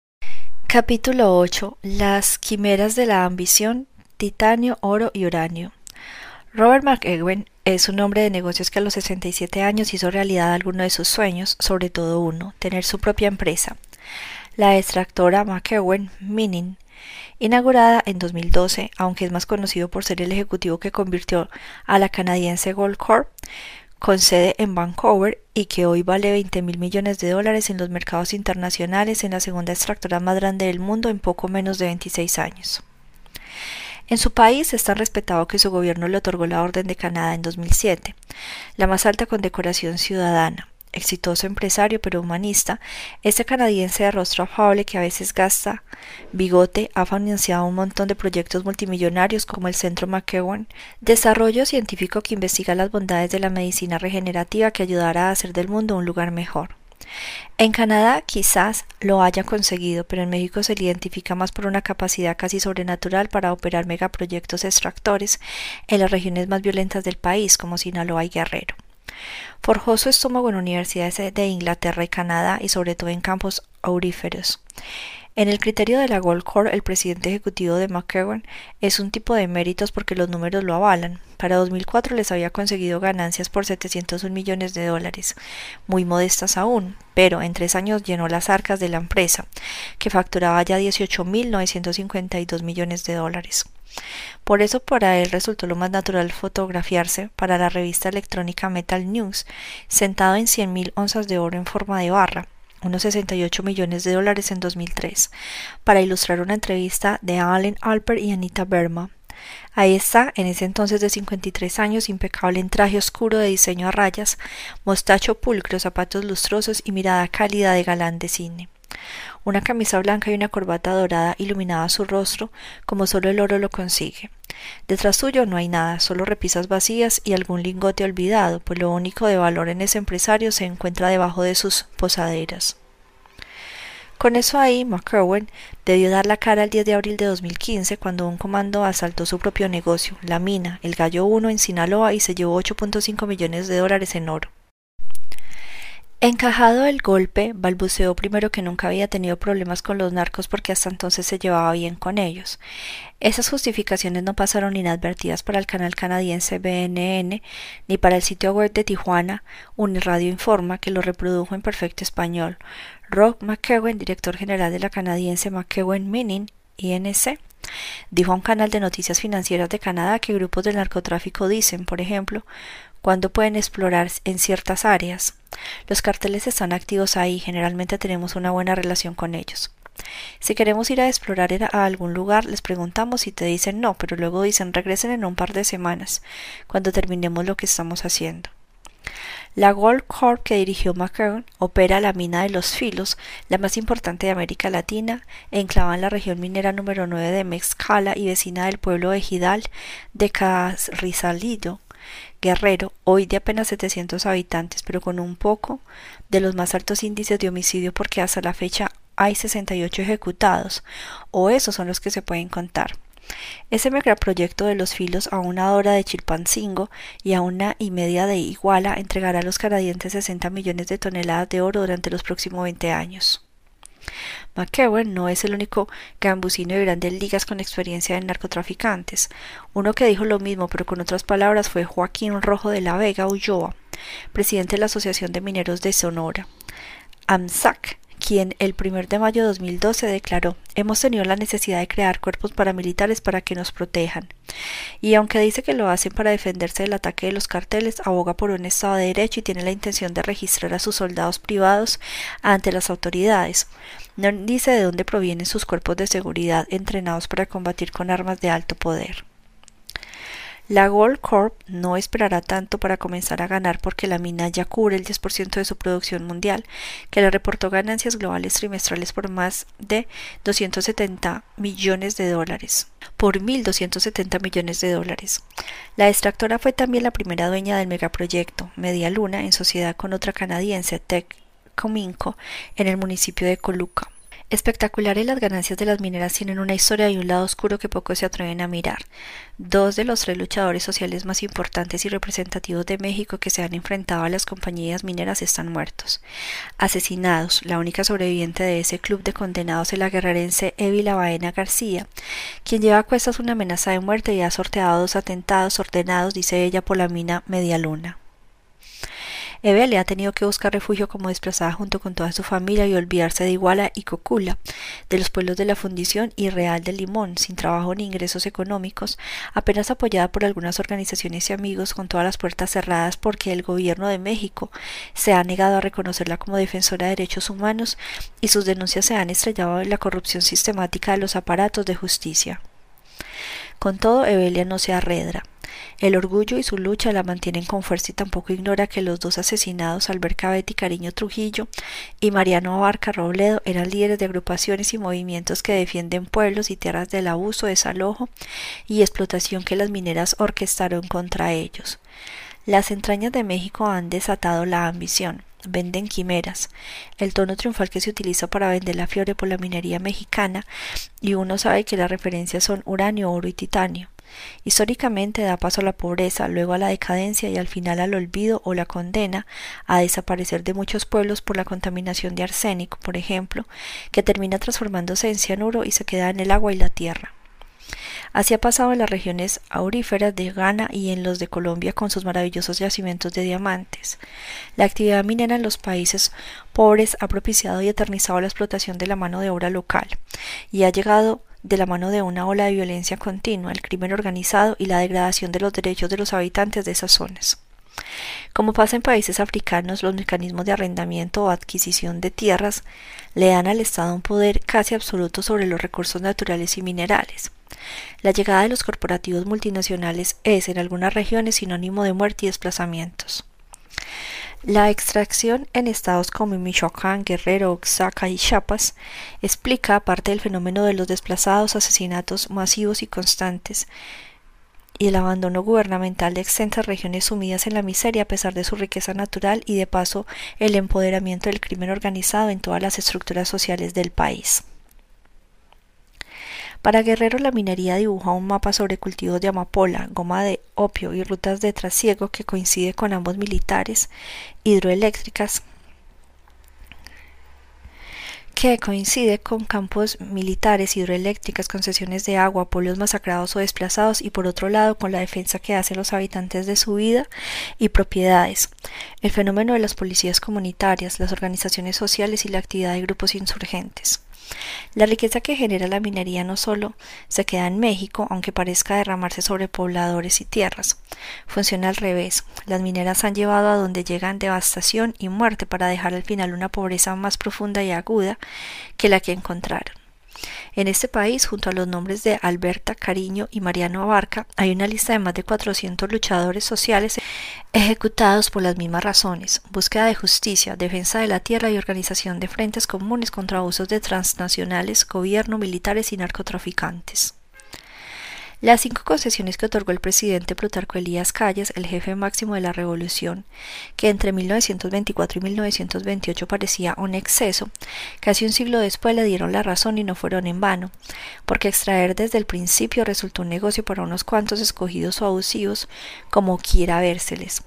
Capítulo 8. Las quimeras de la ambición, titanio, oro y uranio. Robert McEwen es un hombre de negocios que a los 67 años hizo realidad alguno de sus sueños, sobre todo uno, tener su propia empresa la extractora McEwen Mining, inaugurada en 2012, aunque es más conocido por ser el ejecutivo que convirtió a la canadiense Goldcorp con sede en Vancouver y que hoy vale 20 mil millones de dólares en los mercados internacionales en la segunda extractora más grande del mundo en poco menos de 26 años. En su país es tan respetado que su gobierno le otorgó la Orden de Canadá en 2007, la más alta condecoración ciudadana exitoso empresario pero humanista, este canadiense de rostro afable que a veces gasta bigote ha financiado un montón de proyectos multimillonarios como el Centro McEwan, desarrollo científico que investiga las bondades de la medicina regenerativa que ayudará a hacer del mundo un lugar mejor. En Canadá quizás lo haya conseguido, pero en México se le identifica más por una capacidad casi sobrenatural para operar megaproyectos extractores en las regiones más violentas del país, como Sinaloa y Guerrero. Forjó su estómago en universidades de Inglaterra y Canadá y sobre todo en campos auríferos. En el criterio de la Gold Corps, el presidente ejecutivo de McEwan es un tipo de méritos porque los números lo avalan. Para 2004 les había conseguido ganancias por 701 millones de dólares, muy modestas aún, pero en tres años llenó las arcas de la empresa, que facturaba ya 18.952 millones de dólares. Por eso para él resultó lo más natural fotografiarse para la revista electrónica Metal News, sentado en 100.000 onzas de oro en forma de barra, unos 68 millones de dólares en 2003, para ilustrar una entrevista de Allen Alper y Anita Berma. Ahí está, en ese entonces de 53 años, impecable en traje oscuro de diseño a rayas, mostacho pulcro, zapatos lustrosos y mirada cálida de galán de cine. Una camisa blanca y una corbata dorada iluminaba su rostro como solo el oro lo consigue. Detrás suyo no hay nada, solo repisas vacías y algún lingote olvidado, pues lo único de valor en ese empresario se encuentra debajo de sus posaderas. Con eso ahí, McCurwen debió dar la cara el 10 de abril de 2015 cuando un comando asaltó su propio negocio, la mina, el Gallo 1 en Sinaloa y se llevó 8.5 millones de dólares en oro. Encajado el golpe, balbuceó primero que nunca había tenido problemas con los narcos porque hasta entonces se llevaba bien con ellos. Esas justificaciones no pasaron inadvertidas para el canal canadiense BNN ni para el sitio web de Tijuana, Uniradio Informa, que lo reprodujo en perfecto español. Rob McEwen, director general de la canadiense McEwen Mining, INC, dijo a un canal de noticias financieras de Canadá que grupos del narcotráfico dicen, por ejemplo, cuándo pueden explorar en ciertas áreas. Los carteles están activos ahí, generalmente tenemos una buena relación con ellos. Si queremos ir a explorar a algún lugar, les preguntamos y te dicen no, pero luego dicen regresen en un par de semanas, cuando terminemos lo que estamos haciendo. La Gold Corp que dirigió McCurn opera la mina de los Filos, la más importante de América Latina, enclavada en la región minera número 9 de Mexcala y vecina del pueblo de Gidal de Carrizalido, Guerrero, hoy de apenas 700 habitantes, pero con un poco de los más altos índices de homicidio porque hasta la fecha hay 68 ejecutados, o esos son los que se pueden contar. Ese megaproyecto de los filos a una hora de Chilpancingo y a una y media de Iguala entregará a los canadienses 60 millones de toneladas de oro durante los próximos 20 años. McEwen no es el único gambusino de grandes ligas con experiencia en narcotraficantes. Uno que dijo lo mismo, pero con otras palabras, fue Joaquín Rojo de la Vega Ulloa, presidente de la Asociación de Mineros de Sonora. AMSAC quien el 1 de mayo de 2012 declaró Hemos tenido la necesidad de crear cuerpos paramilitares para que nos protejan. Y aunque dice que lo hacen para defenderse del ataque de los carteles, aboga por un Estado de Derecho y tiene la intención de registrar a sus soldados privados ante las autoridades. No dice de dónde provienen sus cuerpos de seguridad entrenados para combatir con armas de alto poder. La Gold Corp no esperará tanto para comenzar a ganar porque la mina ya cubre el 10% de su producción mundial, que le reportó ganancias globales trimestrales por más de 270 millones de dólares. Por 1.270 millones de dólares. La extractora fue también la primera dueña del megaproyecto Media Luna en sociedad con otra canadiense, Tech Cominco, en el municipio de Coluca. Espectaculares las ganancias de las mineras tienen una historia y un lado oscuro que pocos se atreven a mirar. Dos de los tres luchadores sociales más importantes y representativos de México que se han enfrentado a las compañías mineras están muertos. Asesinados, la única sobreviviente de ese club de condenados es la guerrerense Evila Baena García, quien lleva a cuestas una amenaza de muerte y ha sorteado dos atentados ordenados, dice ella, por la mina Medialuna. Evelia ha tenido que buscar refugio como desplazada junto con toda su familia y olvidarse de Iguala y Cocula, de los pueblos de la Fundición y Real de Limón, sin trabajo ni ingresos económicos, apenas apoyada por algunas organizaciones y amigos con todas las puertas cerradas porque el gobierno de México se ha negado a reconocerla como defensora de derechos humanos y sus denuncias se han estrellado en la corrupción sistemática de los aparatos de justicia. Con todo, Evelia no se arredra. El orgullo y su lucha la mantienen con fuerza y tampoco ignora que los dos asesinados, Alberca Betty Cariño Trujillo y Mariano Abarca Robledo, eran líderes de agrupaciones y movimientos que defienden pueblos y tierras del abuso, desalojo y explotación que las mineras orquestaron contra ellos. Las entrañas de México han desatado la ambición venden quimeras, el tono triunfal que se utiliza para vender la fiore por la minería mexicana, y uno sabe que las referencias son uranio, oro y titanio. Históricamente da paso a la pobreza, luego a la decadencia y al final al olvido o la condena a desaparecer de muchos pueblos por la contaminación de arsénico, por ejemplo, que termina transformándose en cianuro y se queda en el agua y la tierra. Así ha pasado en las regiones auríferas de Ghana y en los de Colombia con sus maravillosos yacimientos de diamantes. La actividad minera en los países pobres ha propiciado y eternizado la explotación de la mano de obra local y ha llegado de la mano de una ola de violencia continua, el crimen organizado y la degradación de los derechos de los habitantes de esas zonas. Como pasa en países africanos, los mecanismos de arrendamiento o adquisición de tierras le dan al Estado un poder casi absoluto sobre los recursos naturales y minerales. La llegada de los corporativos multinacionales es, en algunas regiones, sinónimo de muerte y desplazamientos. La extracción en estados como Michoacán, Guerrero, Oaxaca y Chiapas explica parte del fenómeno de los desplazados, asesinatos masivos y constantes y el abandono gubernamental de extensas regiones sumidas en la miseria a pesar de su riqueza natural y de paso el empoderamiento del crimen organizado en todas las estructuras sociales del país. Para Guerrero la minería dibuja un mapa sobre cultivos de amapola, goma de opio y rutas de trasiego que coincide con ambos militares, hidroeléctricas, que coincide con campos militares, hidroeléctricas, concesiones de agua, pueblos masacrados o desplazados y por otro lado con la defensa que hacen los habitantes de su vida y propiedades, el fenómeno de las policías comunitarias, las organizaciones sociales y la actividad de grupos insurgentes. La riqueza que genera la minería no solo se queda en México, aunque parezca derramarse sobre pobladores y tierras. Funciona al revés. Las mineras han llevado a donde llegan devastación y muerte para dejar al final una pobreza más profunda y aguda que la que encontraron. En este país, junto a los nombres de Alberta Cariño y Mariano Abarca, hay una lista de más de 400 luchadores sociales ejecutados por las mismas razones, búsqueda de justicia, defensa de la tierra y organización de frentes comunes contra abusos de transnacionales, gobierno, militares y narcotraficantes. Las cinco concesiones que otorgó el presidente Plutarco Elías Calles, el jefe máximo de la revolución, que entre 1924 y 1928 parecía un exceso, casi un siglo después le dieron la razón y no fueron en vano, porque extraer desde el principio resultó un negocio para unos cuantos escogidos o abusivos, como quiera vérseles.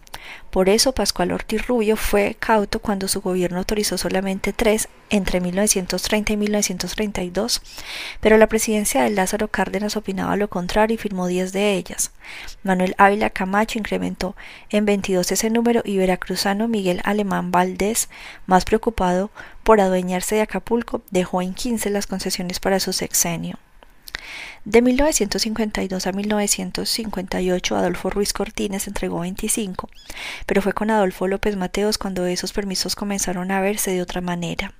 Por eso Pascual Ortiz Rubio fue cauto cuando su gobierno autorizó solamente tres entre 1930 y 1932, pero la presidencia de Lázaro Cárdenas opinaba lo contrario y firmó diez de ellas. Manuel Ávila Camacho incrementó en 22 ese número y veracruzano Miguel Alemán Valdés, más preocupado por adueñarse de Acapulco, dejó en 15 las concesiones para su sexenio. De 1952 a 1958 Adolfo Ruiz Cortines entregó 25, pero fue con Adolfo López Mateos cuando esos permisos comenzaron a verse de otra manera.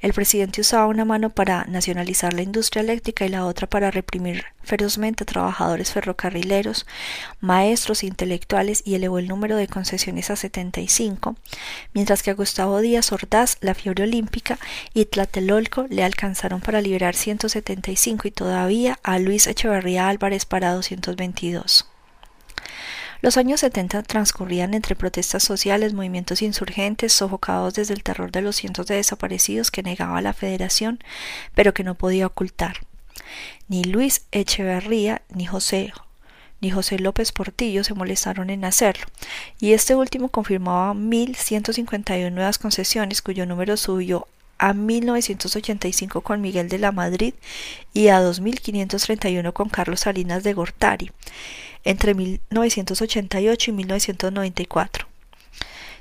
El presidente usaba una mano para nacionalizar la industria eléctrica y la otra para reprimir ferozmente a trabajadores ferrocarrileros, maestros intelectuales y elevó el número de concesiones a 75, mientras que a Gustavo Díaz Ordaz la fiebre olímpica y Tlatelolco le alcanzaron para liberar 175 y todavía a Luis Echeverría Álvarez para 222. Los años 70 transcurrían entre protestas sociales, movimientos insurgentes, sofocados desde el terror de los cientos de desaparecidos que negaba la Federación, pero que no podía ocultar. Ni Luis Echeverría ni José ni José López Portillo se molestaron en hacerlo, y este último confirmaba 1.151 nuevas concesiones cuyo número subió a 1985 con Miguel de la Madrid y a 2.531 con Carlos Salinas de Gortari entre 1988 y 1994.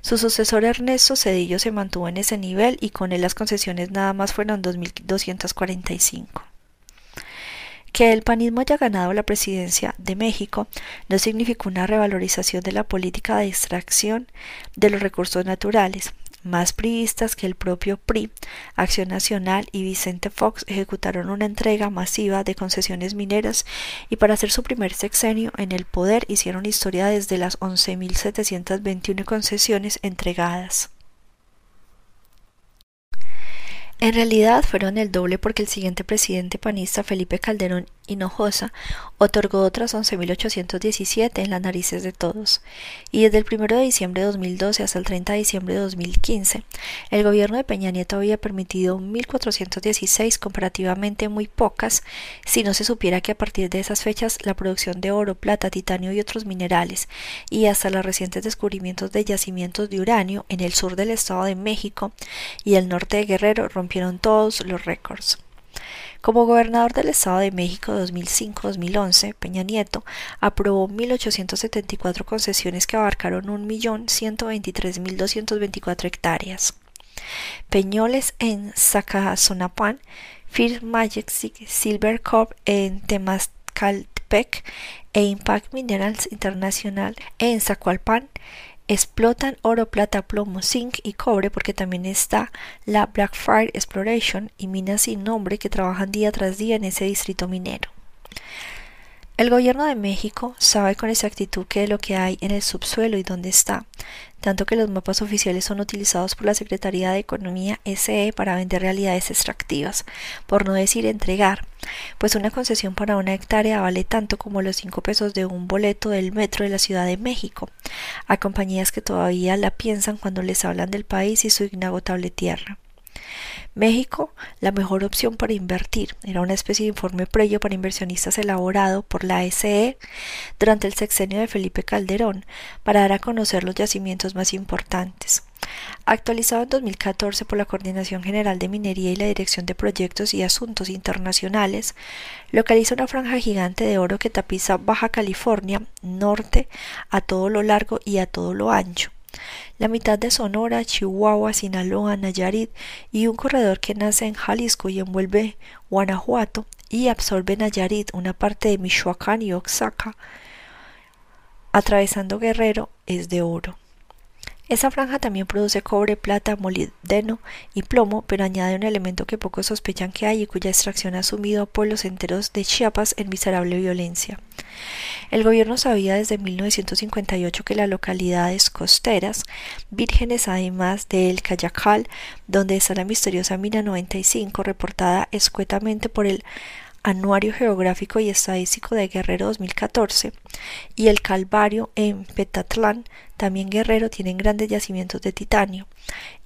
Su sucesor Ernesto Cedillo se mantuvo en ese nivel y con él las concesiones nada más fueron 2.245. Que el panismo haya ganado la presidencia de México no significó una revalorización de la política de extracción de los recursos naturales, más priistas que el propio PRI, Acción Nacional y Vicente Fox ejecutaron una entrega masiva de concesiones mineras y para hacer su primer sexenio en el poder hicieron historia desde las 11.721 concesiones entregadas. En realidad fueron el doble porque el siguiente presidente panista Felipe Calderón Hinojosa otorgó otras 11.817 en las narices de todos, y desde el 1 de diciembre de 2012 hasta el 30 de diciembre de 2015, el gobierno de Peña Nieto había permitido 1.416 comparativamente muy pocas, si no se supiera que a partir de esas fechas la producción de oro, plata, titanio y otros minerales, y hasta los recientes descubrimientos de yacimientos de uranio en el sur del Estado de México y el norte de Guerrero rompieron todos los récords. Como gobernador del Estado de México 2005-2011, Peña Nieto aprobó 1.874 concesiones que abarcaron 1.123.224 hectáreas. Peñoles en Zacazonapan, First Majestic Silver Corp en Temascaltepec e Impact Minerals International en Zacualpan explotan oro, plata, plomo, zinc y cobre porque también está la Blackfire Exploration y minas sin nombre que trabajan día tras día en ese distrito minero. El gobierno de México sabe con exactitud qué es lo que hay en el subsuelo y dónde está, tanto que los mapas oficiales son utilizados por la Secretaría de Economía SE para vender realidades extractivas, por no decir entregar, pues una concesión para una hectárea vale tanto como los cinco pesos de un boleto del metro de la Ciudad de México, a compañías que todavía la piensan cuando les hablan del país y su inagotable tierra. México, la mejor opción para invertir. Era una especie de informe previo para inversionistas elaborado por la SE durante el sexenio de Felipe Calderón para dar a conocer los yacimientos más importantes. Actualizado en 2014 por la Coordinación General de Minería y la Dirección de Proyectos y Asuntos Internacionales, localiza una franja gigante de oro que tapiza Baja California, norte, a todo lo largo y a todo lo ancho la mitad de Sonora, Chihuahua, Sinaloa, Nayarit y un corredor que nace en Jalisco y envuelve Guanajuato y absorbe Nayarit, una parte de Michoacán y Oaxaca, atravesando Guerrero, es de oro. Esa franja también produce cobre, plata, molibdeno y plomo, pero añade un elemento que pocos sospechan que hay y cuya extracción ha sumido a pueblos enteros de Chiapas en miserable violencia. El gobierno sabía desde 1958 que las localidades costeras, vírgenes además de El Cayacal, donde está la misteriosa mina 95, reportada escuetamente por el Anuario Geográfico y Estadístico de Guerrero 2014 y el Calvario en Petatlán, también Guerrero, tienen grandes yacimientos de titanio.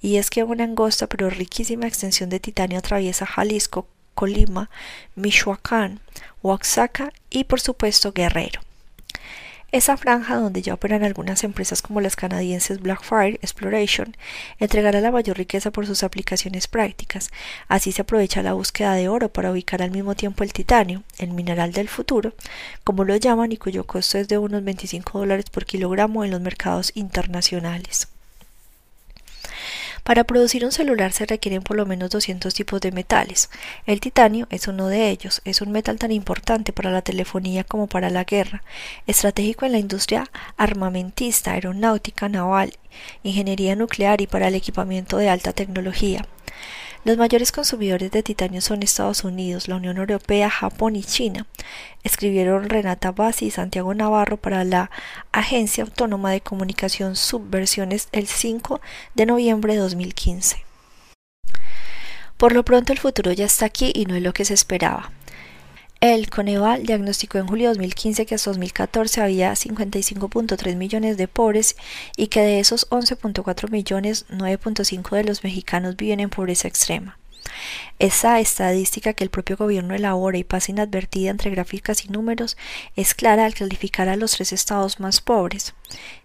Y es que una angosta pero riquísima extensión de titanio atraviesa Jalisco, Colima, Michoacán, Oaxaca y por supuesto Guerrero. Esa franja donde ya operan algunas empresas como las canadienses Blackfire Exploration entregará la mayor riqueza por sus aplicaciones prácticas. Así se aprovecha la búsqueda de oro para ubicar al mismo tiempo el titanio, el mineral del futuro, como lo llaman y cuyo costo es de unos 25 dólares por kilogramo en los mercados internacionales. Para producir un celular se requieren por lo menos 200 tipos de metales. El titanio es uno de ellos. Es un metal tan importante para la telefonía como para la guerra, estratégico en la industria armamentista, aeronáutica, naval, ingeniería nuclear y para el equipamiento de alta tecnología. Los mayores consumidores de titanio son Estados Unidos, la Unión Europea, Japón y China, escribieron Renata Bassi y Santiago Navarro para la Agencia Autónoma de Comunicación Subversiones el 5 de noviembre de 2015. Por lo pronto el futuro ya está aquí y no es lo que se esperaba. El Coneval diagnosticó en julio de 2015 que hasta 2014 había 55.3 millones de pobres y que de esos 11.4 millones, 9.5 de los mexicanos viven en pobreza extrema. Esa estadística que el propio gobierno elabora y pasa inadvertida entre gráficas y números es clara al calificar a los tres estados más pobres.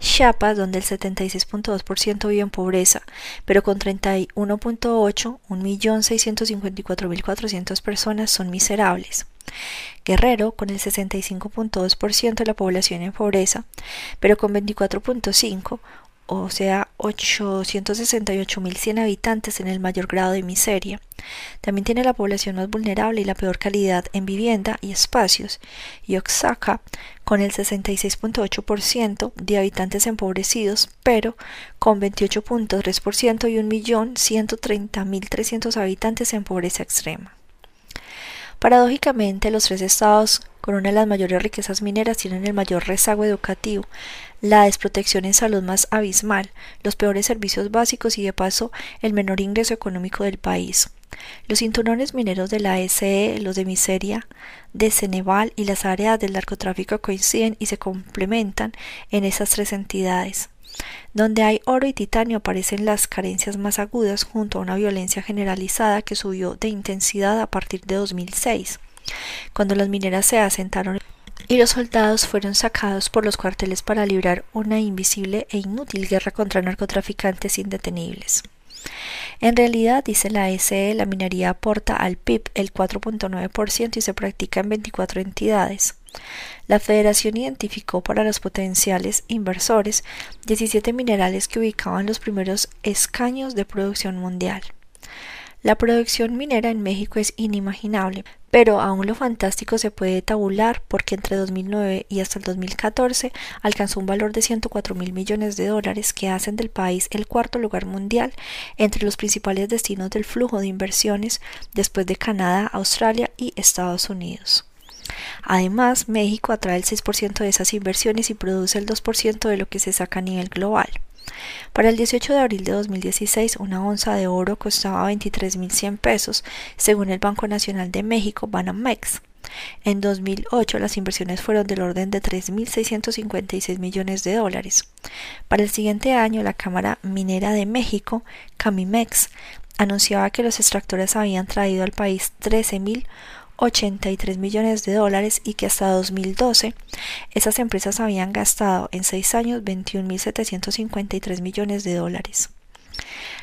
Chiapas, donde el 76.2% vive en pobreza, pero con 31.8, 1.654.400 personas son miserables. Guerrero, con el 65.2% de la población en pobreza, pero con 24.5, o sea, 868.100 habitantes en el mayor grado de miseria. También tiene la población más vulnerable y la peor calidad en vivienda y espacios. Y Oaxaca, con el 66.8% de habitantes empobrecidos, pero con 28.3% y 1.130.300 habitantes en pobreza extrema. Paradójicamente, los tres estados con una de las mayores riquezas mineras tienen el mayor rezago educativo, la desprotección en salud más abismal, los peores servicios básicos y de paso el menor ingreso económico del país. Los cinturones mineros de la SE, los de miseria, de Ceneval y las áreas del narcotráfico coinciden y se complementan en esas tres entidades. Donde hay oro y titanio aparecen las carencias más agudas junto a una violencia generalizada que subió de intensidad a partir de 2006, cuando las mineras se asentaron y los soldados fueron sacados por los cuarteles para librar una invisible e inútil guerra contra narcotraficantes indetenibles. En realidad, dice la SE, la minería aporta al PIB el 4.9% y se practica en 24 entidades. La Federación identificó para los potenciales inversores 17 minerales que ubicaban los primeros escaños de producción mundial. La producción minera en México es inimaginable, pero aún lo fantástico se puede tabular porque entre 2009 y hasta el 2014 alcanzó un valor de 104 mil millones de dólares que hacen del país el cuarto lugar mundial entre los principales destinos del flujo de inversiones después de Canadá, Australia y Estados Unidos. Además, México atrae el 6% de esas inversiones y produce el 2% de lo que se saca a nivel global. Para el 18 de abril de 2016, una onza de oro costaba 23.100 pesos, según el Banco Nacional de México, Banamex. En 2008 las inversiones fueron del orden de 3.656 millones de dólares. Para el siguiente año, la Cámara Minera de México, Camimex, anunciaba que los extractores habían traído al país 13.000 83 millones de dólares y que hasta 2012 esas empresas habían gastado en seis años 21.753 millones de dólares.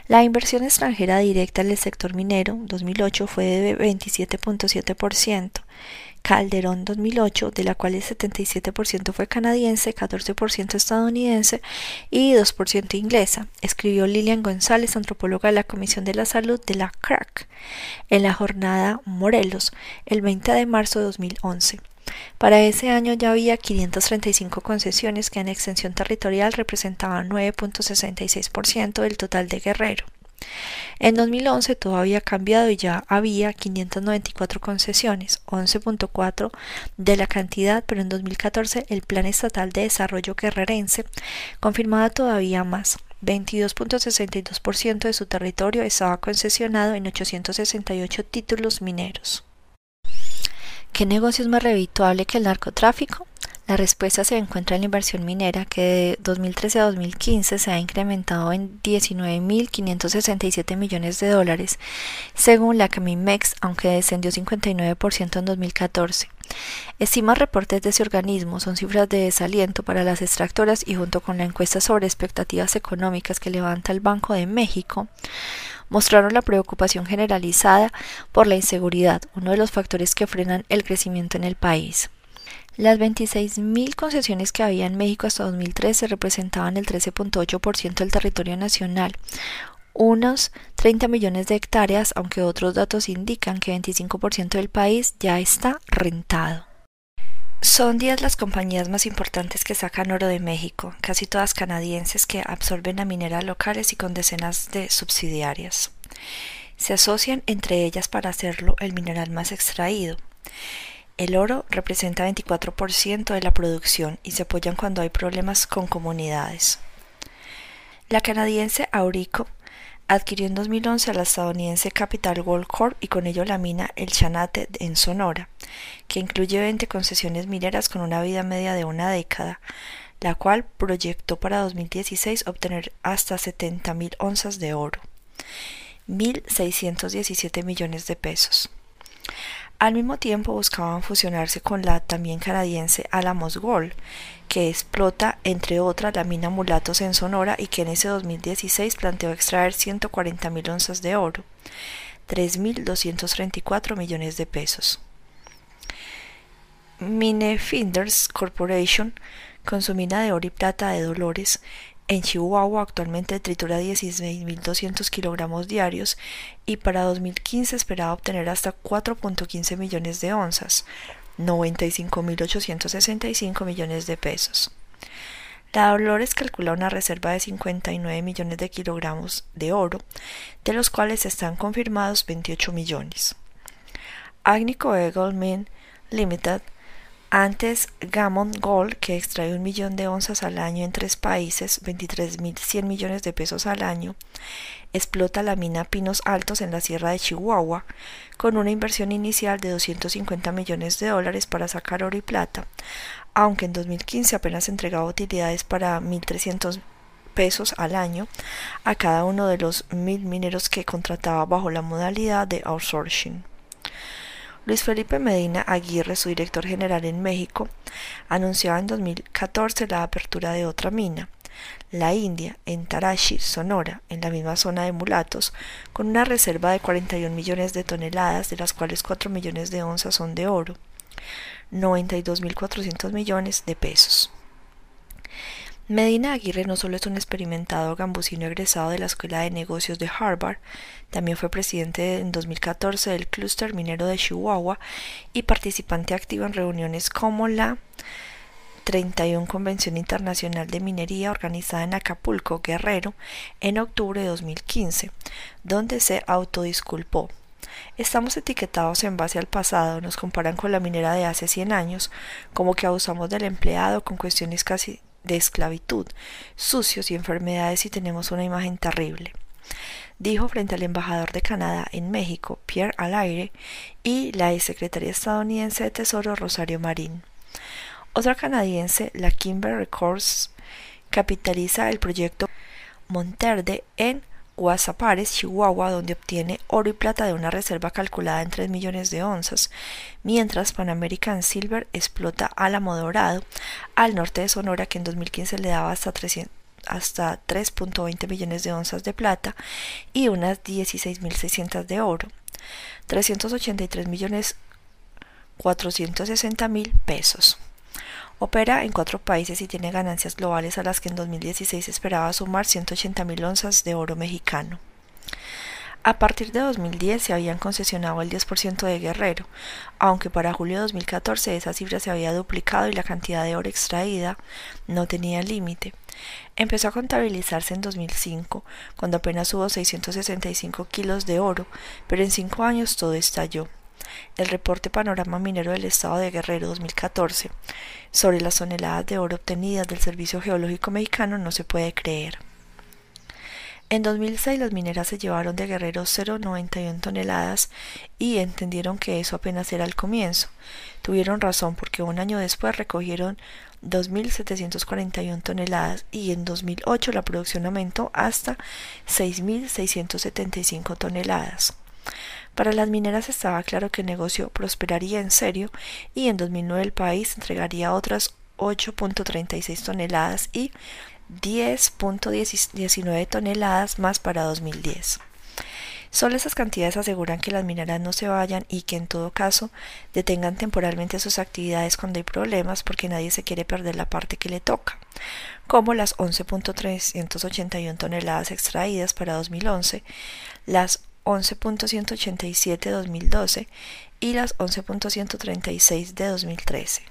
La inversión extranjera directa en el sector minero 2008 fue de 27.7%, Calderón 2008, de la cual el 77% fue canadiense, 14% estadounidense y 2% inglesa, escribió Lilian González, antropóloga de la Comisión de la Salud de la CRAC, en la jornada Morelos, el 20 de marzo de 2011. Para ese año ya había 535 concesiones que en extensión territorial representaban 9.66% del total de Guerrero. En 2011 todo había cambiado y ya había 594 concesiones, 11.4 de la cantidad, pero en 2014 el Plan Estatal de Desarrollo Guerrerense confirmaba todavía más. 22.62% de su territorio estaba concesionado en 868 títulos mineros. ¿Qué negocio es más revituable que el narcotráfico? La respuesta se encuentra en la inversión minera, que de 2013 a 2015 se ha incrementado en 19.567 millones de dólares, según la Camimex, aunque descendió 59% en 2014. Estima reportes de ese organismo son cifras de desaliento para las extractoras y junto con la encuesta sobre expectativas económicas que levanta el Banco de México, mostraron la preocupación generalizada por la inseguridad, uno de los factores que frenan el crecimiento en el país. Las 26.000 concesiones que había en México hasta 2013 representaban el 13.8% del territorio nacional, unos 30 millones de hectáreas, aunque otros datos indican que 25% del país ya está rentado. Son 10 las compañías más importantes que sacan oro de México, casi todas canadienses que absorben a mineras locales y con decenas de subsidiarias. Se asocian entre ellas para hacerlo el mineral más extraído. El oro representa 24% de la producción y se apoyan cuando hay problemas con comunidades. La canadiense Aurico adquirió en 2011 a la estadounidense Capital Gold Corp y con ello la mina El Chanate en Sonora, que incluye 20 concesiones mineras con una vida media de una década, la cual proyectó para 2016 obtener hasta 70.000 onzas de oro, 1.617 millones de pesos. Al mismo tiempo buscaban fusionarse con la también canadiense Alamos Gold, que explota entre otras la mina Mulatos en Sonora y que en ese 2016 planteó extraer 140.000 onzas de oro, 3.234 millones de pesos. Minefinders Corporation con su mina de oro y plata de Dolores, en Chihuahua actualmente tritura 16.200 kilogramos diarios y para 2015 esperaba obtener hasta 4.15 millones de onzas, 95.865 millones de pesos. La Dolores calcula una reserva de 59 millones de kilogramos de oro, de los cuales están confirmados 28 millones. Agnico Eagle Limited antes, Gammon Gold, que extrae un millón de onzas al año en tres países, 23.100 millones de pesos al año, explota la mina Pinos Altos en la Sierra de Chihuahua, con una inversión inicial de 250 millones de dólares para sacar oro y plata, aunque en 2015 apenas entregaba utilidades para 1.300 pesos al año a cada uno de los mil mineros que contrataba bajo la modalidad de outsourcing. Luis Felipe Medina Aguirre, su director general en México, anunciaba en 2014 la apertura de otra mina, la India, en Tarashi, Sonora, en la misma zona de mulatos, con una reserva de 41 millones de toneladas, de las cuales 4 millones de onzas son de oro, 92.400 millones de pesos. Medina Aguirre no solo es un experimentado gambusino egresado de la Escuela de Negocios de Harvard, también fue presidente en 2014 del Clúster Minero de Chihuahua y participante activo en reuniones como la 31 Convención Internacional de Minería organizada en Acapulco, Guerrero, en octubre de 2015, donde se autodisculpó. Estamos etiquetados en base al pasado, nos comparan con la minera de hace 100 años, como que abusamos del empleado con cuestiones casi de esclavitud, sucios y enfermedades y tenemos una imagen terrible dijo frente al embajador de Canadá en México, Pierre Alaire, y la secretaria estadounidense de Tesoro, Rosario Marín. Otra canadiense, la Kimber Records, capitaliza el proyecto Monterde en Guasapares, Chihuahua, donde obtiene oro y plata de una reserva calculada en 3 millones de onzas, mientras Pan American Silver explota Álamo Dorado, al norte de Sonora, que en 2015 le daba hasta hasta 3.20 millones de onzas de plata y unas 16.600 de oro, 383 millones 460 mil pesos. Opera en cuatro países y tiene ganancias globales a las que en 2016 esperaba sumar 180 mil onzas de oro mexicano. A partir de 2010 se habían concesionado el 10% de Guerrero, aunque para julio de 2014 esa cifra se había duplicado y la cantidad de oro extraída no tenía límite. Empezó a contabilizarse en 2005, cuando apenas hubo 665 kilos de oro, pero en cinco años todo estalló el reporte Panorama Minero del Estado de Guerrero 2014 sobre las toneladas de oro obtenidas del Servicio Geológico Mexicano no se puede creer. En 2006 las mineras se llevaron de Guerrero 0,91 toneladas y entendieron que eso apenas era el comienzo. Tuvieron razón porque un año después recogieron 2.741 toneladas y en 2008 la producción aumentó hasta 6.675 toneladas. Para las mineras estaba claro que el negocio prosperaría en serio y en 2009 el país entregaría otras 8.36 toneladas y 10.19 toneladas más para 2010. Solo esas cantidades aseguran que las mineras no se vayan y que en todo caso detengan temporalmente sus actividades cuando hay problemas porque nadie se quiere perder la parte que le toca, como las 11.381 toneladas extraídas para 2011, las 11.187 2012 y las 11.136 de 2013.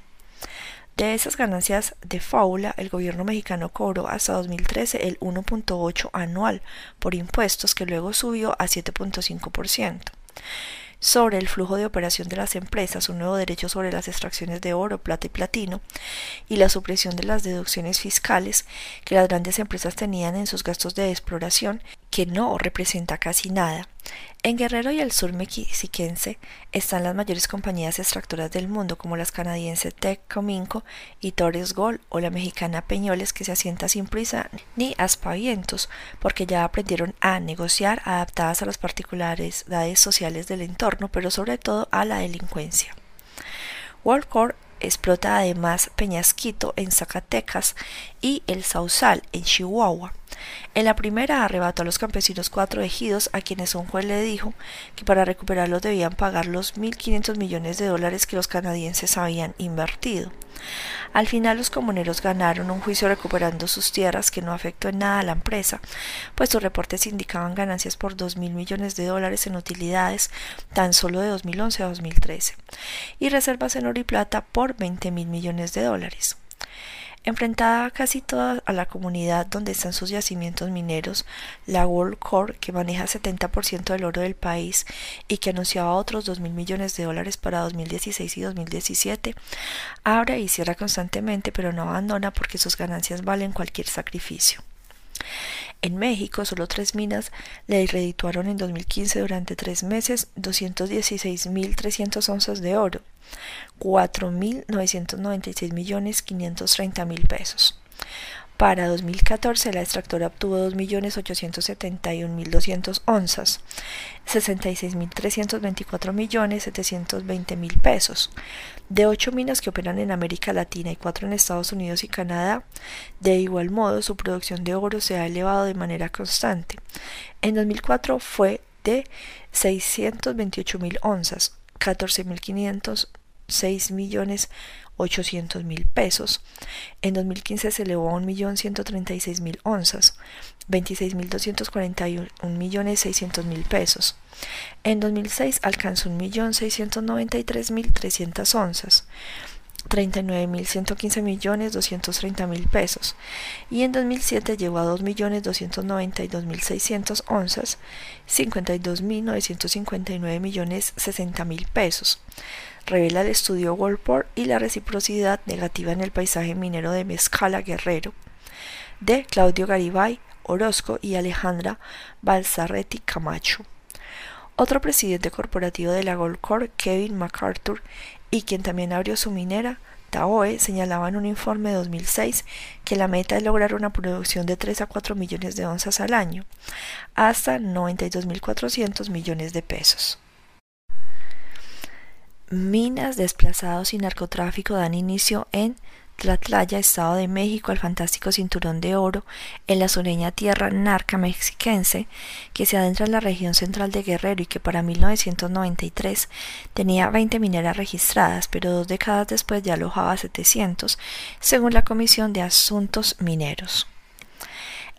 De esas ganancias de fábula, el gobierno mexicano cobró hasta 2013 el 1.8 anual por impuestos que luego subió a 7.5% sobre el flujo de operación de las empresas, un nuevo derecho sobre las extracciones de oro, plata y platino, y la supresión de las deducciones fiscales que las grandes empresas tenían en sus gastos de exploración, que no representa casi nada. En Guerrero y el sur mexiquense están las mayores compañías extractoras del mundo, como las canadienses Tech Cominco y Torres Gold o la mexicana Peñoles, que se asienta sin prisa ni aspavientos, porque ya aprendieron a negociar adaptadas a las particularidades sociales del entorno, pero sobre todo a la delincuencia. Worldcore explota además Peñasquito en Zacatecas y El Sausal en Chihuahua. En la primera arrebató a los campesinos cuatro ejidos a quienes un juez le dijo que para recuperarlos debían pagar los 1.500 millones de dólares que los canadienses habían invertido. Al final los comuneros ganaron un juicio recuperando sus tierras que no afectó en nada a la empresa, pues sus reportes indicaban ganancias por dos mil millones de dólares en utilidades tan solo de 2011 a 2013 y reservas en oro y plata por 20 mil millones de dólares. Enfrentada casi toda a la comunidad donde están sus yacimientos mineros, la World Core, que maneja 70% del oro del país y que anunciaba otros 2 mil millones de dólares para 2016 y 2017, abre y cierra constantemente, pero no abandona porque sus ganancias valen cualquier sacrificio. En México, solo tres minas le redituaron en 2015 durante tres meses 216.300 onzas de oro, 4.996 millones 530 mil pesos. Para 2014 la extractora obtuvo 2.871.200 onzas, 66.324 millones 720 mil pesos. De ocho minas que operan en América Latina y cuatro en Estados Unidos y Canadá, de igual modo su producción de oro se ha elevado de manera constante. En 2004 fue de 628.000 onzas, 14.506 millones 800 mil pesos. En 2015 se elevó a 1.136.000 onzas, 26.241 millones 600 mil pesos. En 2006 alcanzó 1.693.300 onzas. 39.115 millones 230 mil pesos y en 2007 llegó a 2.292.600 onzas 52.959 millones 60 mil pesos revela el estudio Worldport y la reciprocidad negativa en el paisaje minero de Mezcala Guerrero, de Claudio Garibay Orozco y Alejandra Balsarretti Camacho. Otro presidente corporativo de la Goldcorp, Kevin MacArthur, y quien también abrió su minera, Taoe, señalaba en un informe de 2006 que la meta es lograr una producción de 3 a 4 millones de onzas al año, hasta 92.400 millones de pesos. Minas, desplazados y narcotráfico dan inicio en Tlatlaya, Estado de México, al fantástico cinturón de oro en la sureña tierra narca mexiquense que se adentra en la región central de Guerrero y que para 1993 tenía 20 mineras registradas, pero dos décadas después ya alojaba 700, según la Comisión de Asuntos Mineros.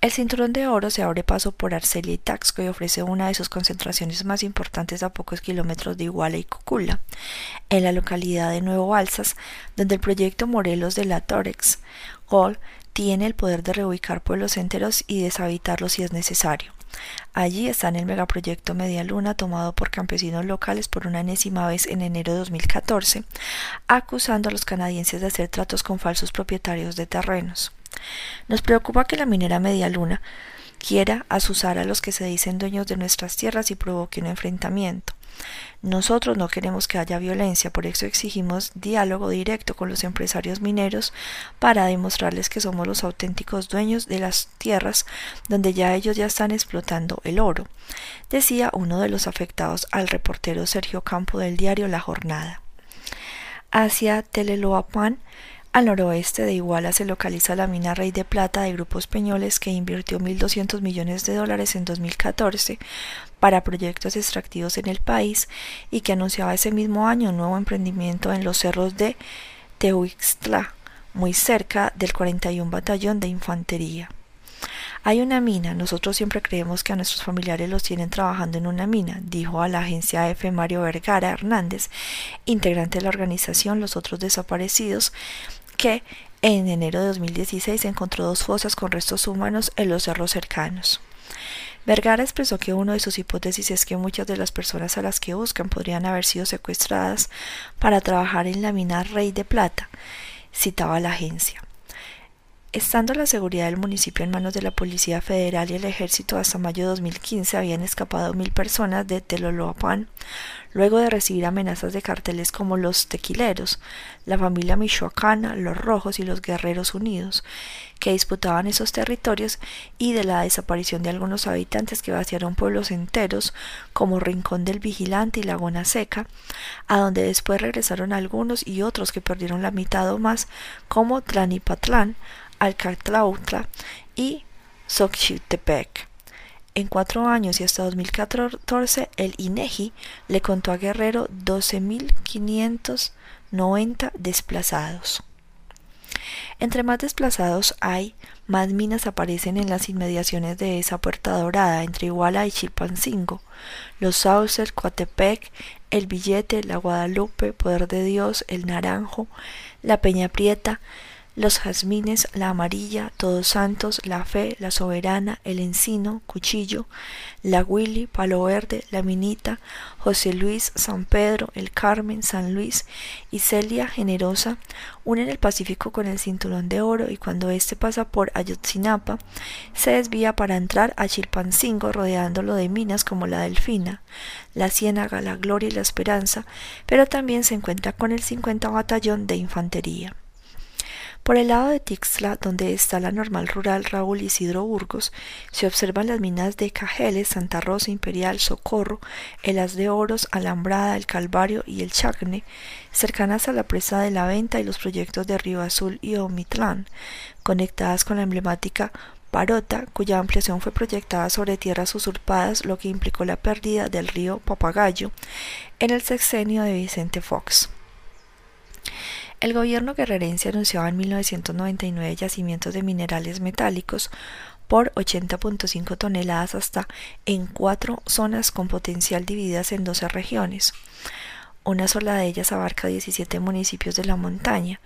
El cinturón de oro se abre paso por Arcelia y Taxco y ofrece una de sus concentraciones más importantes a pocos kilómetros de Iguala y Cocula, en la localidad de Nuevo Alzas, donde el proyecto Morelos de la Torex Gold tiene el poder de reubicar pueblos enteros y deshabitarlos si es necesario. Allí está en el megaproyecto Media Luna tomado por campesinos locales por una enésima vez en enero de 2014, acusando a los canadienses de hacer tratos con falsos propietarios de terrenos. Nos preocupa que la minera Media Luna quiera asusar a los que se dicen dueños de nuestras tierras y provoque un enfrentamiento. Nosotros no queremos que haya violencia, por eso exigimos diálogo directo con los empresarios mineros para demostrarles que somos los auténticos dueños de las tierras donde ya ellos ya están explotando el oro, decía uno de los afectados al reportero Sergio Campo del diario La Jornada. Hacia Teleloapan al noroeste de Iguala se localiza la mina Rey de Plata de Grupos Peñoles que invirtió 1.200 millones de dólares en 2014 para proyectos extractivos en el país y que anunciaba ese mismo año un nuevo emprendimiento en los cerros de Tehuixtla, muy cerca del 41 Batallón de Infantería. Hay una mina, nosotros siempre creemos que a nuestros familiares los tienen trabajando en una mina, dijo a la agencia F. Mario Vergara Hernández, integrante de la organización Los Otros Desaparecidos, que en enero de 2016 encontró dos fosas con restos humanos en los cerros cercanos. Vergara expresó que una de sus hipótesis es que muchas de las personas a las que buscan podrían haber sido secuestradas para trabajar en la mina Rey de Plata, citaba la agencia. Estando la seguridad del municipio en manos de la Policía Federal y el Ejército hasta mayo de 2015 habían escapado mil personas de Teloloapan, luego de recibir amenazas de carteles como los tequileros, la familia michoacana, los rojos y los guerreros unidos, que disputaban esos territorios, y de la desaparición de algunos habitantes que vaciaron pueblos enteros, como Rincón del Vigilante y Laguna Seca, a donde después regresaron algunos y otros que perdieron la mitad o más, como Tlanipatlán, Alcatlautla y Xochitepec. En cuatro años y hasta 2014, el INEGI le contó a Guerrero 12.590 desplazados. Entre más desplazados hay, más minas aparecen en las inmediaciones de esa puerta dorada entre Iguala y Chilpancingo. Los Saucer, Coatepec, El Billete, La Guadalupe, Poder de Dios, El Naranjo, La Peña Prieta, los jazmines, la amarilla, todos santos, la fe, la soberana, el encino, cuchillo, la Willy, palo verde, la minita, José Luis, San Pedro, el Carmen, San Luis y Celia generosa unen el Pacífico con el cinturón de oro y cuando éste pasa por Ayotzinapa se desvía para entrar a Chilpancingo rodeándolo de minas como la Delfina, la Ciénaga, la Gloria y la Esperanza, pero también se encuentra con el 50 Batallón de Infantería. Por el lado de Tixla, donde está la normal rural Raúl Isidro Burgos, se observan las minas de Cajeles, Santa Rosa, Imperial, Socorro, el As de Oros, Alambrada, el Calvario y el Chacne, cercanas a la presa de la Venta y los proyectos de Río Azul y Omitlán, conectadas con la emblemática Parota, cuya ampliación fue proyectada sobre tierras usurpadas, lo que implicó la pérdida del río Papagayo en el sexenio de Vicente Fox. El gobierno guerrerense anunciaba en 1999 yacimientos de minerales metálicos por 80.5 toneladas hasta en cuatro zonas con potencial divididas en 12 regiones. Una sola de ellas abarca 17 municipios de la montaña.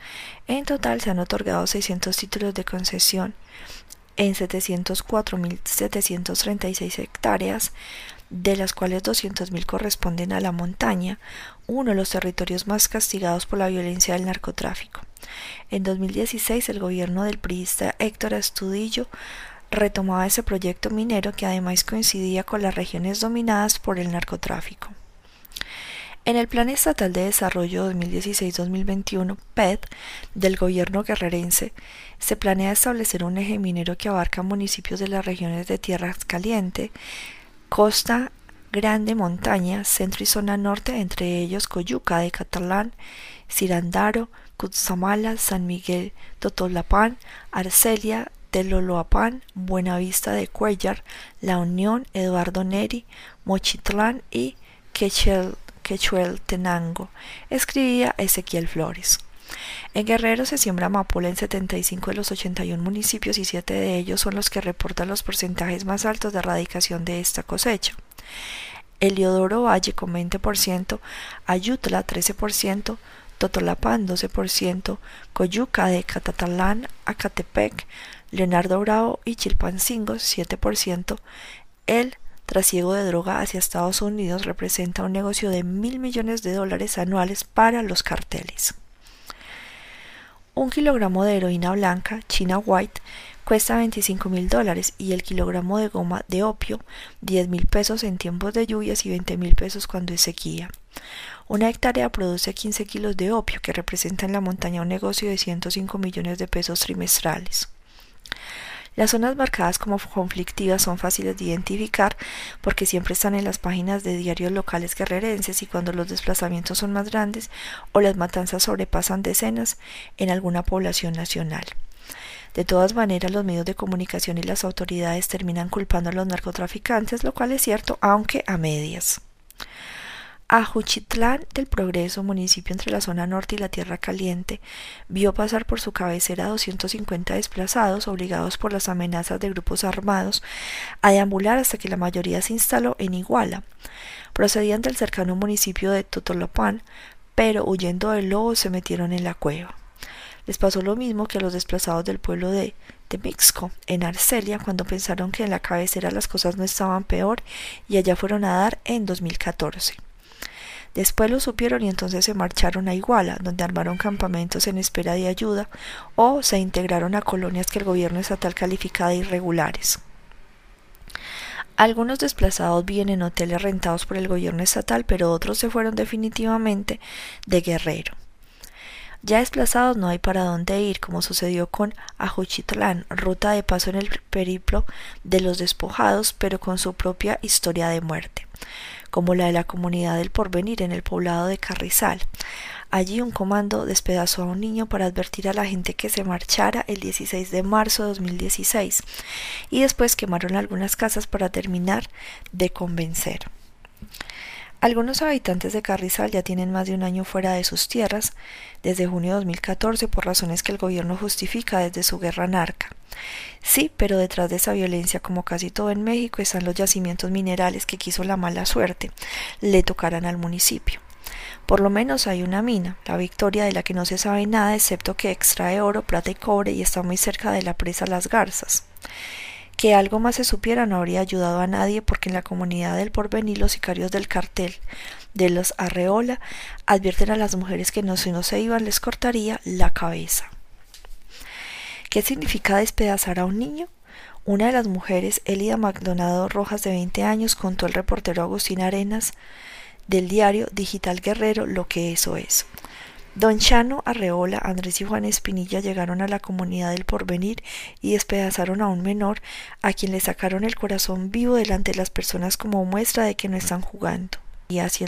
En total se han otorgado 600 títulos de concesión en 704.736 hectáreas, de las cuales 200.000 corresponden a la montaña, uno de los territorios más castigados por la violencia del narcotráfico. En 2016 el gobierno del priista Héctor Astudillo retomaba ese proyecto minero que además coincidía con las regiones dominadas por el narcotráfico. En el Plan Estatal de Desarrollo 2016-2021, PED, del gobierno guerrerense, se planea establecer un eje minero que abarca municipios de las regiones de Tierra Caliente, Costa Grande Montaña, centro y zona norte, entre ellos Coyuca de Catalán, Cirandaro, Cutzamala, San Miguel, Totolapán, Arcelia, Teloloapán, Buenavista de Cuellar, La Unión, Eduardo Neri, Mochitlán y Quechueltenango, escribía Ezequiel Flores. En Guerrero se siembra amapola en 75 de los 81 municipios y 7 de ellos son los que reportan los porcentajes más altos de erradicación de esta cosecha. Eliodoro Valle con 20%, Ayutla 13%, Totolapán 12%, Coyuca de Catatalán, Acatepec, Leonardo Bravo y Chilpancingo 7%. El trasiego de droga hacia Estados Unidos representa un negocio de mil millones de dólares anuales para los carteles. Un kilogramo de heroína blanca, China White, cuesta 25 mil dólares y el kilogramo de goma de opio 10 mil pesos en tiempos de lluvias y 20 mil pesos cuando es sequía. Una hectárea produce 15 kilos de opio que representa en la montaña un negocio de 105 millones de pesos trimestrales. Las zonas marcadas como conflictivas son fáciles de identificar porque siempre están en las páginas de diarios locales guerrerenses y cuando los desplazamientos son más grandes o las matanzas sobrepasan decenas en alguna población nacional. De todas maneras, los medios de comunicación y las autoridades terminan culpando a los narcotraficantes, lo cual es cierto, aunque a medias. Ajuchitlán del Progreso, municipio entre la zona norte y la Tierra Caliente, vio pasar por su cabecera 250 desplazados obligados por las amenazas de grupos armados a deambular hasta que la mayoría se instaló en Iguala. Procedían del cercano municipio de Totolopán, pero huyendo del lobo se metieron en la cueva. Les pasó lo mismo que a los desplazados del pueblo de Temixco, en Arcelia, cuando pensaron que en la cabecera las cosas no estaban peor y allá fueron a dar en 2014. Después lo supieron y entonces se marcharon a Iguala, donde armaron campamentos en espera de ayuda o se integraron a colonias que el gobierno estatal califica de irregulares. Algunos desplazados viven en hoteles rentados por el gobierno estatal, pero otros se fueron definitivamente de Guerrero. Ya desplazados no hay para dónde ir, como sucedió con Ajuchitlán, ruta de paso en el periplo de los despojados, pero con su propia historia de muerte como la de la comunidad del porvenir en el poblado de Carrizal. Allí un comando despedazó a un niño para advertir a la gente que se marchara el 16 de marzo de 2016 y después quemaron algunas casas para terminar de convencer. Algunos habitantes de Carrizal ya tienen más de un año fuera de sus tierras, desde junio de 2014, por razones que el gobierno justifica desde su guerra narca. Sí, pero detrás de esa violencia, como casi todo en México, están los yacimientos minerales que quiso la mala suerte le tocaran al municipio. Por lo menos hay una mina, la Victoria, de la que no se sabe nada excepto que extrae oro, plata y cobre y está muy cerca de la presa Las Garzas. Que algo más se supiera no habría ayudado a nadie porque en la comunidad del porvenir los sicarios del cartel de los Arreola advierten a las mujeres que no si no se iban les cortaría la cabeza. ¿Qué significa despedazar a un niño? Una de las mujeres, Elida Maldonado Rojas, de 20 años, contó al reportero Agustín Arenas del diario Digital Guerrero lo que eso es. Don Chano Arreola, Andrés y Juan Espinilla llegaron a la comunidad del porvenir y despedazaron a un menor a quien le sacaron el corazón vivo delante de las personas como muestra de que no están jugando. Y así